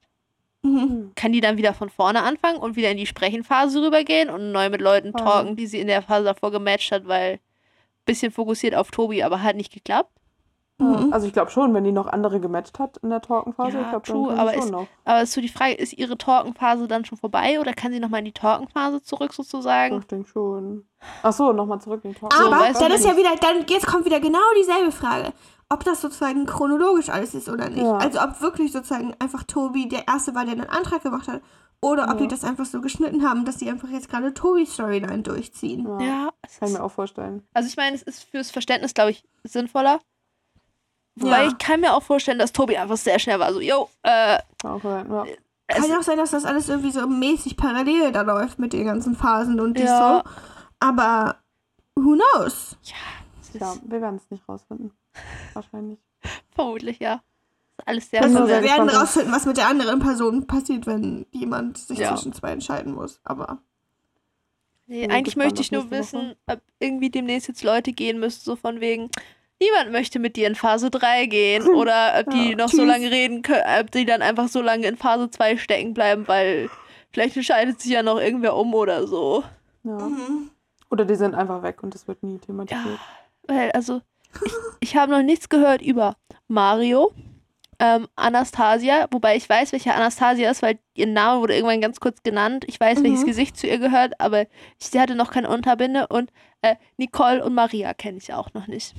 Mhm. kann die dann wieder von vorne anfangen und wieder in die Sprechenphase rübergehen und neu mit Leuten talken, die sie in der Phase davor gematcht hat, weil bisschen fokussiert auf Tobi, aber hat nicht geklappt. Mhm. Also ich glaube schon, wenn die noch andere gematcht hat in der Talkenphase, Ja, ich glaube, kann aber schon ist- noch. Aber ist so die Frage, ist ihre Talkenphase dann schon vorbei oder kann sie nochmal in die Talkenphase zurück sozusagen? Ich denke schon. Ach so, nochmal zurück in die Talken. So, Aber du dann ist ja wieder, dann jetzt kommt wieder genau dieselbe Frage. Ob das sozusagen chronologisch alles ist oder nicht. Ja. Also ob wirklich sozusagen einfach Tobi der Erste war, der einen Antrag gemacht hat. Oder ob Ja. die das einfach so geschnitten haben, dass die einfach jetzt gerade Tobis Storyline durchziehen. Ja, Ja, es kann ich mir auch vorstellen. also ich meine, es ist fürs Verständnis, glaube ich, sinnvoller. Wobei Ja. ich kann mir auch vorstellen, dass Tobi einfach sehr schnell war. So, yo, äh, sein, ja. es, Kann ja auch sein, dass das alles irgendwie so mäßig parallel da läuft mit den ganzen Phasen und Ja. so. Aber who knows? ja, Ja, wir werden es nicht rausfinden. Wahrscheinlich. vermutlich, ja. Ist alles sehr Also wir sehr werden rausfinden, was mit der anderen Person passiert, wenn jemand sich Ja. zwischen zwei entscheiden muss. Aber Nee, eigentlich möchte ich nur wissen, ob irgendwie demnächst jetzt Leute gehen müssen, so von wegen, niemand möchte mit dir in Phase 3 gehen oder ob die Ja, noch so tschüss. lange reden können, ob die dann einfach so lange in Phase 2 stecken bleiben, weil vielleicht entscheidet sich ja noch irgendwer um oder so. Ja. mhm. Oder die sind einfach weg und das wird nie thematisiert. Weil, also, ich, habe noch nichts gehört über Mario, ähm, Anastasia, wobei ich weiß, welche Anastasia ist, weil ihr Name wurde irgendwann ganz kurz genannt. Ich weiß, welches Mhm. Gesicht zu ihr gehört, aber sie hatte noch keine Unterbinde und äh, Nicole und Maria kenne ich auch noch nicht.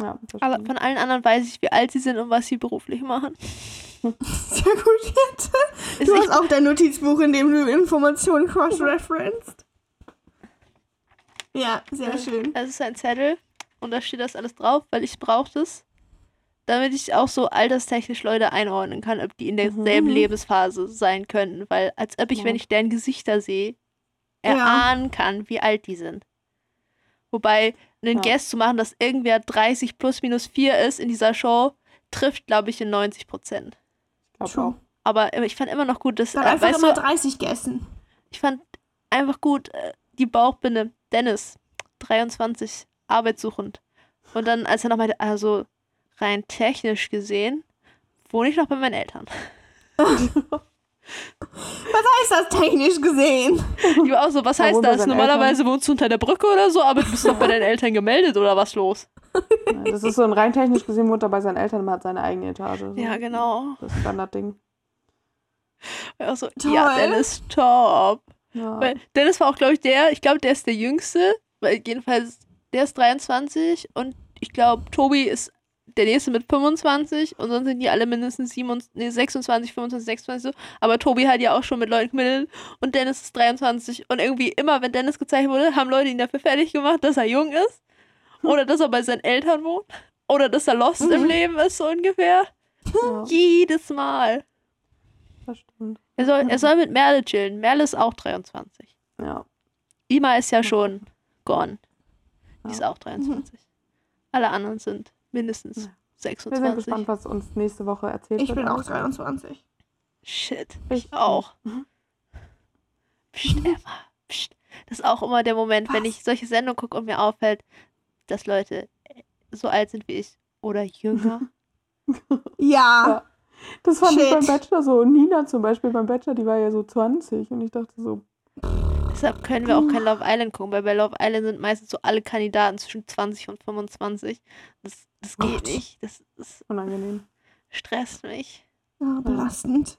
Ja, das Aber stimmt. von allen anderen weiß ich, wie alt sie sind und was sie beruflich machen. Sehr gut jetzt. Ist Du hast auch dein Notizbuch, in dem du Informationen cross-referenced. Ja, sehr schön. es ist ein Zettel und da steht das alles drauf, weil ich brauche das, damit ich auch so alterstechnisch Leute einordnen kann, ob die in derselben Mhm. Lebensphase sein könnten. Weil als ob ich, Ja. wenn ich deren Gesichter sehe, Ja. erahnen kann, wie alt die sind. Wobei, einen Ja. Guess zu machen, dass irgendwer 30 plus minus 4 ist in dieser Show, trifft, glaube ich, in 90 Prozent. Ich glaube True. auch. Aber ich fand immer noch gut, dass, Dann äh, einfach weißt immer du, 30 gegessen. ich fand einfach gut, äh, die Bauchbinde, Dennis, 23, arbeitssuchend. Und dann, als er noch meinte, also rein technisch gesehen, wohne ich noch bei meinen Eltern. Was heißt das technisch gesehen? Die war auch so, was heißt das? Normalerweise wohnst du unter der Brücke oder so, aber du bist doch bei deinen Eltern gemeldet oder was los? Ja, das ist so ein rein technisch gesehen, wohnt er bei seinen Eltern und hat seine eigene Etage. So. Ja, genau. Das Standardding. Ja, so, Toll. ja, Dennis, top. Ja. Weil Dennis war auch, glaube ich, der, ich glaube, der ist der Jüngste, weil jedenfalls, der ist 23 und ich glaube, Tobi ist der nächste mit 25 und sonst sind die alle mindestens 27, nee, 26, 25, 26 so. Aber Tobi hat ja auch schon mit Leuten gemittelt und Dennis ist 23 und irgendwie immer, wenn Dennis gezeigt wurde, haben Leute ihn dafür fertig gemacht, dass er jung ist oder dass er bei seinen Eltern wohnt. Oder dass er lost im Leben ist, so ungefähr. Ja, Jedes Mal. das stimmt. Er soll, er soll mit Merle chillen. Merle ist auch 23. Ja. Ima ist ja schon gone. Die ist auch 23. Alle anderen sind mindestens Ja. Wir sind 26. gespannt, was uns nächste Woche erzählt Ich wird. bin auch alles. 23. Shit, Ich ich auch. Mhm. Psst, Emma, psst. Das ist auch immer der Moment, wenn Was? ich solche Sendungen gucke und mir auffällt, dass Leute so alt sind wie ich oder jünger. Ja. Ja. Das fand ich Shit. beim Bachelor so. Nina zum Beispiel beim Bachelor, die war ja so 20 und ich dachte so, Deshalb können wir auch kein Love Island gucken, weil bei Love Island sind meistens so alle Kandidaten zwischen 20 und 25. Das, das geht Gott. nicht. Das, das unangenehm. stresst mich. ja belastend.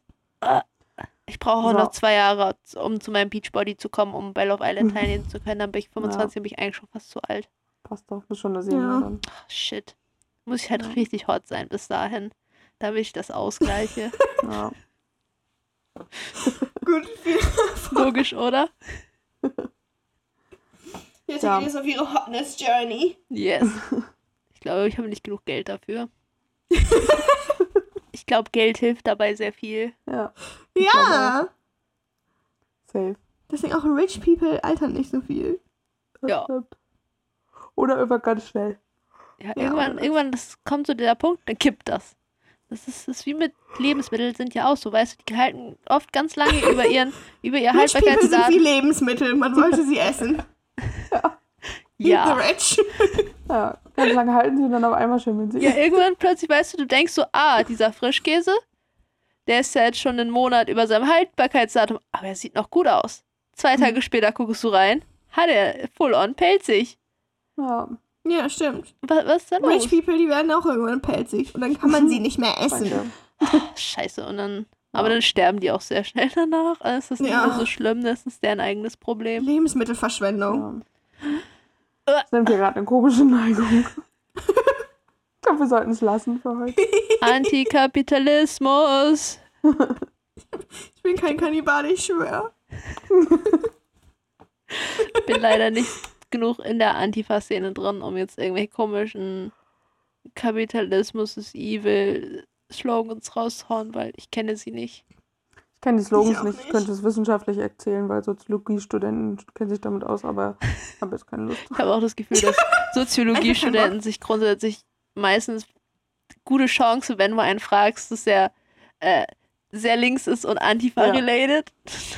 Ich brauche auch So. noch zwei Jahre, um zu meinem Beachbody zu kommen, um bei Love Island teilnehmen zu können. Dann bin ich 25, dann bin ich eigentlich schon fast zu alt. Passt doch, bist schon eine Senior Ja. dann. Ach, shit. Muss ich halt Ja. richtig hot sein bis dahin, damit ich das ausgleiche. Ja. Gut, Logisch, oder? Jetzt Ja. geht es auf ihre Hotness Journey. Yes. Ich glaube, ich habe nicht genug Geld dafür. Ich glaube, Geld hilft dabei sehr viel. Ja, Ja. safe. Deswegen auch rich people altern nicht so viel. Das Ja. stimmt. Oder über ganz schnell. Ja, Ja, irgendwann, irgendwann das kommt so der Punkt, dann kippt das. Das ist, das ist wie mit Lebensmitteln, sind ja auch so, weißt du, die halten oft ganz lange über ihren, über ihr people sind wie Haltbarkeitsdatum. Lebensmittel. Man sollte sie essen. Ja. The rich. Ja, ganz lange halten sie und dann auf einmal schimmeln sie. Ja, irgendwann plötzlich weißt du, du denkst so, ah, dieser Frischkäse, der ist ja jetzt schon einen Monat über seinem Haltbarkeitsdatum, aber er sieht noch gut aus. Zwei Tage später guckst du rein, hat er full on pelzig. Ja, Ja, stimmt. Was, was ist da los? Rich people, die werden auch irgendwann pelzig. Und dann kann man sie nicht mehr essen. Scheiße, und dann, aber dann sterben die auch sehr schnell danach. Also ist das nicht Ja. mehr so schlimm, das ist deren eigenes Problem. Lebensmittelverschwendung. Ja. Das nimmt hier gerade eine komische Neigung. Ich glaube, wir sollten es lassen für heute. Antikapitalismus. Ich bin kein Kannibal, ich schwöre. Ich bin leider nicht genug in der Antifa-Szene drin, um jetzt irgendwelche komischen Kapitalismus ist evil Slogans rauszuhauen, weil ich kenne sie nicht. Ich kenne die Slogans auch nicht. Ich nicht. könnte es wissenschaftlich erzählen, weil Soziologiestudenten kennen sich damit aus, aber ich habe jetzt keine Lust. Ich habe auch das Gefühl, dass Soziologiestudenten sich grundsätzlich meistens gute Chance, wenn du einen fragst, dass er äh, sehr links ist und Antifa-related.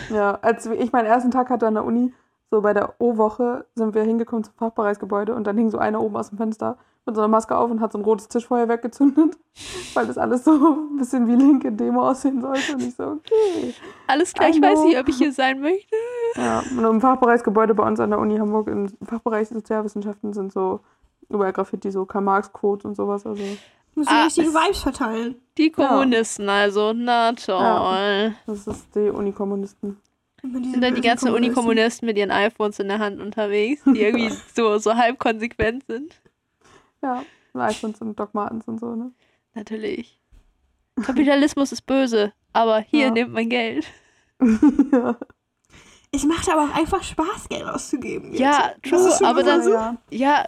Ja, als ich meinen ersten Tag hatte an der Uni, so bei der O-Woche, sind wir hingekommen zum Fachbereichsgebäude und dann hing so einer oben aus dem Fenster mit so einer Maske auf und hat so ein rotes Tischfeuer weggezündet, weil das alles so ein bisschen wie linke Demo aussehen sollte. Und ich so, okay. Alles klar, ich weiß nicht, ob ich hier sein möchte. Ja, und im Fachbereichsgebäude bei uns an der Uni Hamburg, im Fachbereich Sozialwissenschaften sind so überall Graffiti, so Karl-Marx-Quotes und sowas. Also, Muss Ah, die richtigen es- Vibes verteilen. Die Kommunisten also, na toll. das ist die Uni-Kommunisten. Sind dann die ganzen Kommunisten. Unikommunisten mit ihren iPhones in der Hand unterwegs, die irgendwie so, so halb konsequent sind? Ja, iPhones und Doc Martens und so, ne? Natürlich. Kapitalismus ist böse, aber hier Ja. nimmt man Geld. ja. Es macht aber auch einfach Spaß, Geld auszugeben. Ja, Das true, aber dann, so. ja. ja,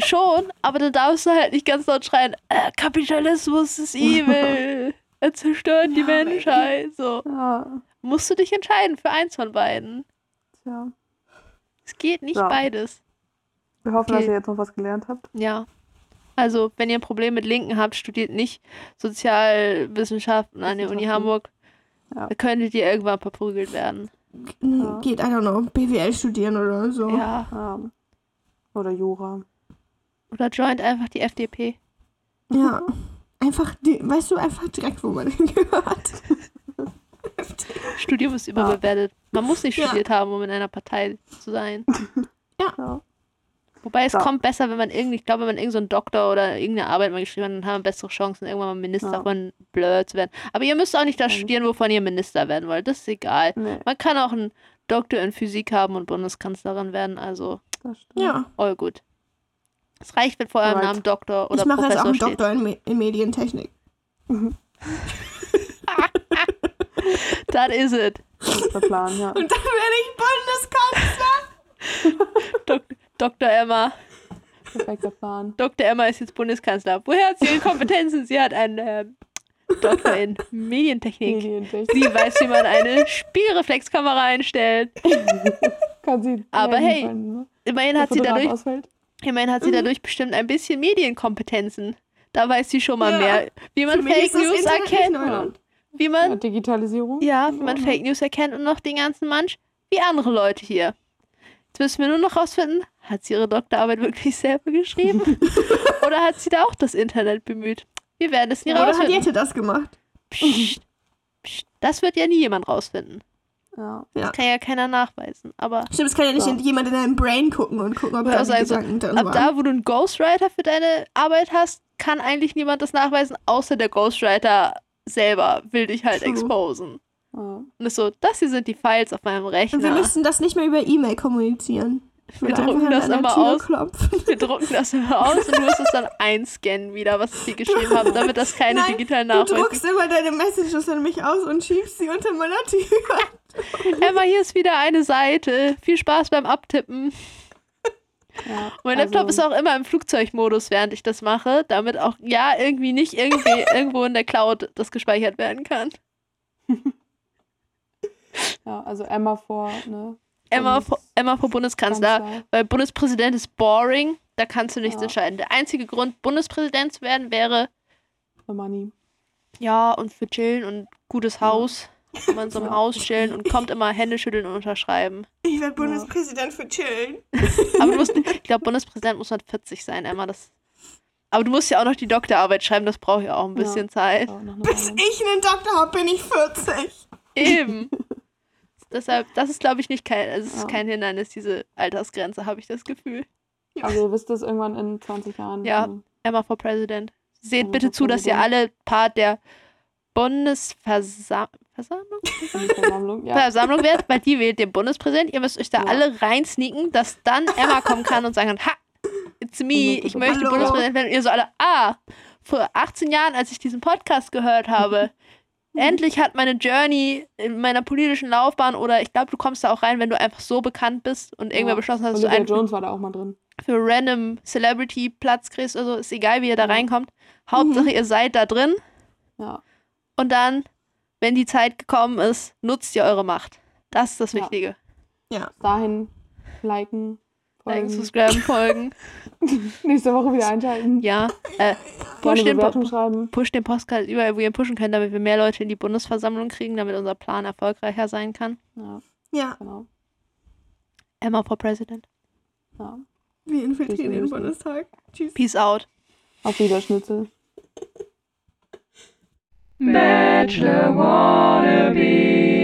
schon, aber dann darfst du halt nicht ganz laut schreien, äh, Kapitalismus ist evil. Er zerstört die Ja. Menschheit. So. ja, Musst du dich entscheiden für eins von beiden. tja. Es geht nicht Ja. beides. Wir hoffen, Okay. dass ihr jetzt noch was gelernt habt. Ja. Also, wenn ihr ein Problem mit Linken habt, studiert nicht Sozialwissenschaften an der Uni. Hamburg. Ja. Da könntet ihr irgendwann verprügelt werden. Hm, Geht, I don't know, BWL studieren oder so. Ja. Ja. Oder Jura. Oder joint einfach die FDP. Ja. Einfach, die, weißt du, einfach direkt, wo man hingehört. Studium ist überbewertet. Man muss nicht Ja. studiert haben, um in einer Partei zu sein. Ja. Wobei es Ja. kommt besser, wenn man irgendwie, ich glaube, wenn man irgendeinen so einen Doktor oder irgendeine Arbeit mal geschrieben hat, dann haben wir bessere Chancen, irgendwann mal Minister Ja. von Blur zu werden. Aber ihr müsst auch nicht das Mhm. studieren, wovon ihr Minister werden wollt. Das ist egal. Nee, Man kann auch einen Doktor in Physik haben und Bundeskanzlerin werden, also das stimmt. Ja. all gut. Es reicht, wenn vor eurem. Namen Doktor oder ich mache jetzt auch Professor einen steht. Doktor in, Me in Medientechnik. That is it. Das ist der Plan, ja. Und dann werde ich Bundeskanzler. Dok Dr. Emma. Perfekter Plan. Dr. Emma ist jetzt Bundeskanzler. Woher hat sie ihre Kompetenzen? Sie hat einen äh, Doktor in Medientechnik. Medientechnik. Sie weiß, wie man eine Spielreflexkamera einstellt. Kann sie Aber hey, können, ne? Immerhin hat, sie dadurch, immerhin hat sie dadurch bestimmt ein bisschen Medienkompetenzen. Da weiß sie schon mal Ja. mehr, wie man Für Fake das News erkennt. Wie Ja, man, Digitalisierung. ja, wie man Ja. Fake News erkennt und noch den ganzen Mansch, wie andere Leute hier. Jetzt müssen wir nur noch rausfinden, hat sie ihre Doktorarbeit wirklich selber geschrieben? Oder hat sie da auch das Internet bemüht? Wir werden es nie Oder hat rausfinden. Jette das gemacht? Psst, psst, das wird ja nie jemand rausfinden. Ja. Ja. Kann ja keiner nachweisen. Aber Stimmt, es kann ja nicht Ja. jemand in deinem Brain gucken und gucken, ob Ja, da also also, Gedanken drin ab waren. da, wo du einen Ghostwriter für deine Arbeit hast, kann eigentlich niemand das nachweisen, außer der Ghostwriter selber will dich halt True. exposen. ja. Und ist so, das hier sind die Files auf meinem Und wir Rechner. müssen das nicht mehr über E-Mail kommunizieren. Wir drucken das immer aus. Klopfen. Wir drucken das immer aus und du musst es dann einscannen wieder, was ich dir geschrieben habe, damit das keine Nein, digitalen Du Nachweise druckst immer deine Messages an mich aus und schiebst sie unter meiner Tür. Emma, hier ist wieder eine Seite. Viel Spaß beim Abtippen. Ja. Mein Laptop ist also, auch immer im Flugzeugmodus, während ich das mache, damit auch ja irgendwie nicht irgendwie irgendwo in der Cloud das gespeichert werden kann. Ja, also Emma vor, ne? Emma, vor- Emma vor Bundeskanzler, Kanzler. weil Bundespräsident ist boring, da kannst du nichts Ja. entscheiden. Der einzige Grund, Bundespräsident zu werden, wäre For Money. ja und für chillen und gutes Haus. Kann man so im Ja. Haus chillen und kommt immer Hände schütteln und unterschreiben. Ich werde Bundespräsident für chillen. Aber du musst, ich glaube, Bundespräsident muss man 40 sein, Emma. Das, aber du musst ja auch noch die Doktorarbeit schreiben, das braucht ja auch ein Ja. bisschen Zeit. Noch eine Bis ich einen Doktor habe, bin ich 40. Eben. Deshalb, das ist, glaube ich, nicht kein, also es ist Ja. kein Hindernis, diese Altersgrenze, habe ich das Gefühl. Also ihr wisst es irgendwann in 20 Jahren. Ja. ähm, Emma for President. Seht Emma bitte zu, dass ihr President. alle Part der Bundesversammlung Bundesversammlung. Ja. Versammlung werdet, weil die wählt den Bundespräsident. Ihr müsst euch da Ja. alle reinsneaken, dass dann Emma kommen kann und sagen kann, ha, it's me, ich möchte Hallo. Bundespräsident werden. Und ihr so alle, ah, vor 18 Jahren, als ich diesen Podcast gehört habe, endlich hat meine Journey in meiner politischen Laufbahn oder ich glaube, du kommst da auch rein, wenn du einfach so bekannt bist und irgendwer Ja. beschlossen hat, dass du einen Jones war da auch mal drin. für random Celebrity Platz kriegst, also ist egal, wie ihr da reinkommt. Hauptsache, ihr seid da drin Ja. und dann, wenn die Zeit gekommen ist, nutzt ihr eure Macht. Das ist das Ja. Wichtige. Bis dahin liken, Liken, folgen. subscriben, folgen. Nächste Woche wieder einschalten. Ja. Äh, push, den, Po- schreiben. push den Podcast überall, wo ihr ihn pushen könnt, damit wir mehr Leute in die Bundesversammlung kriegen, damit unser Plan erfolgreicher sein kann. Ja, Ja, genau. Emma for President. Ja. wir infiltrieren den. Bundestag. Tschüss. Peace out. Auf Wiederschnitzel. Bachelor wannabe.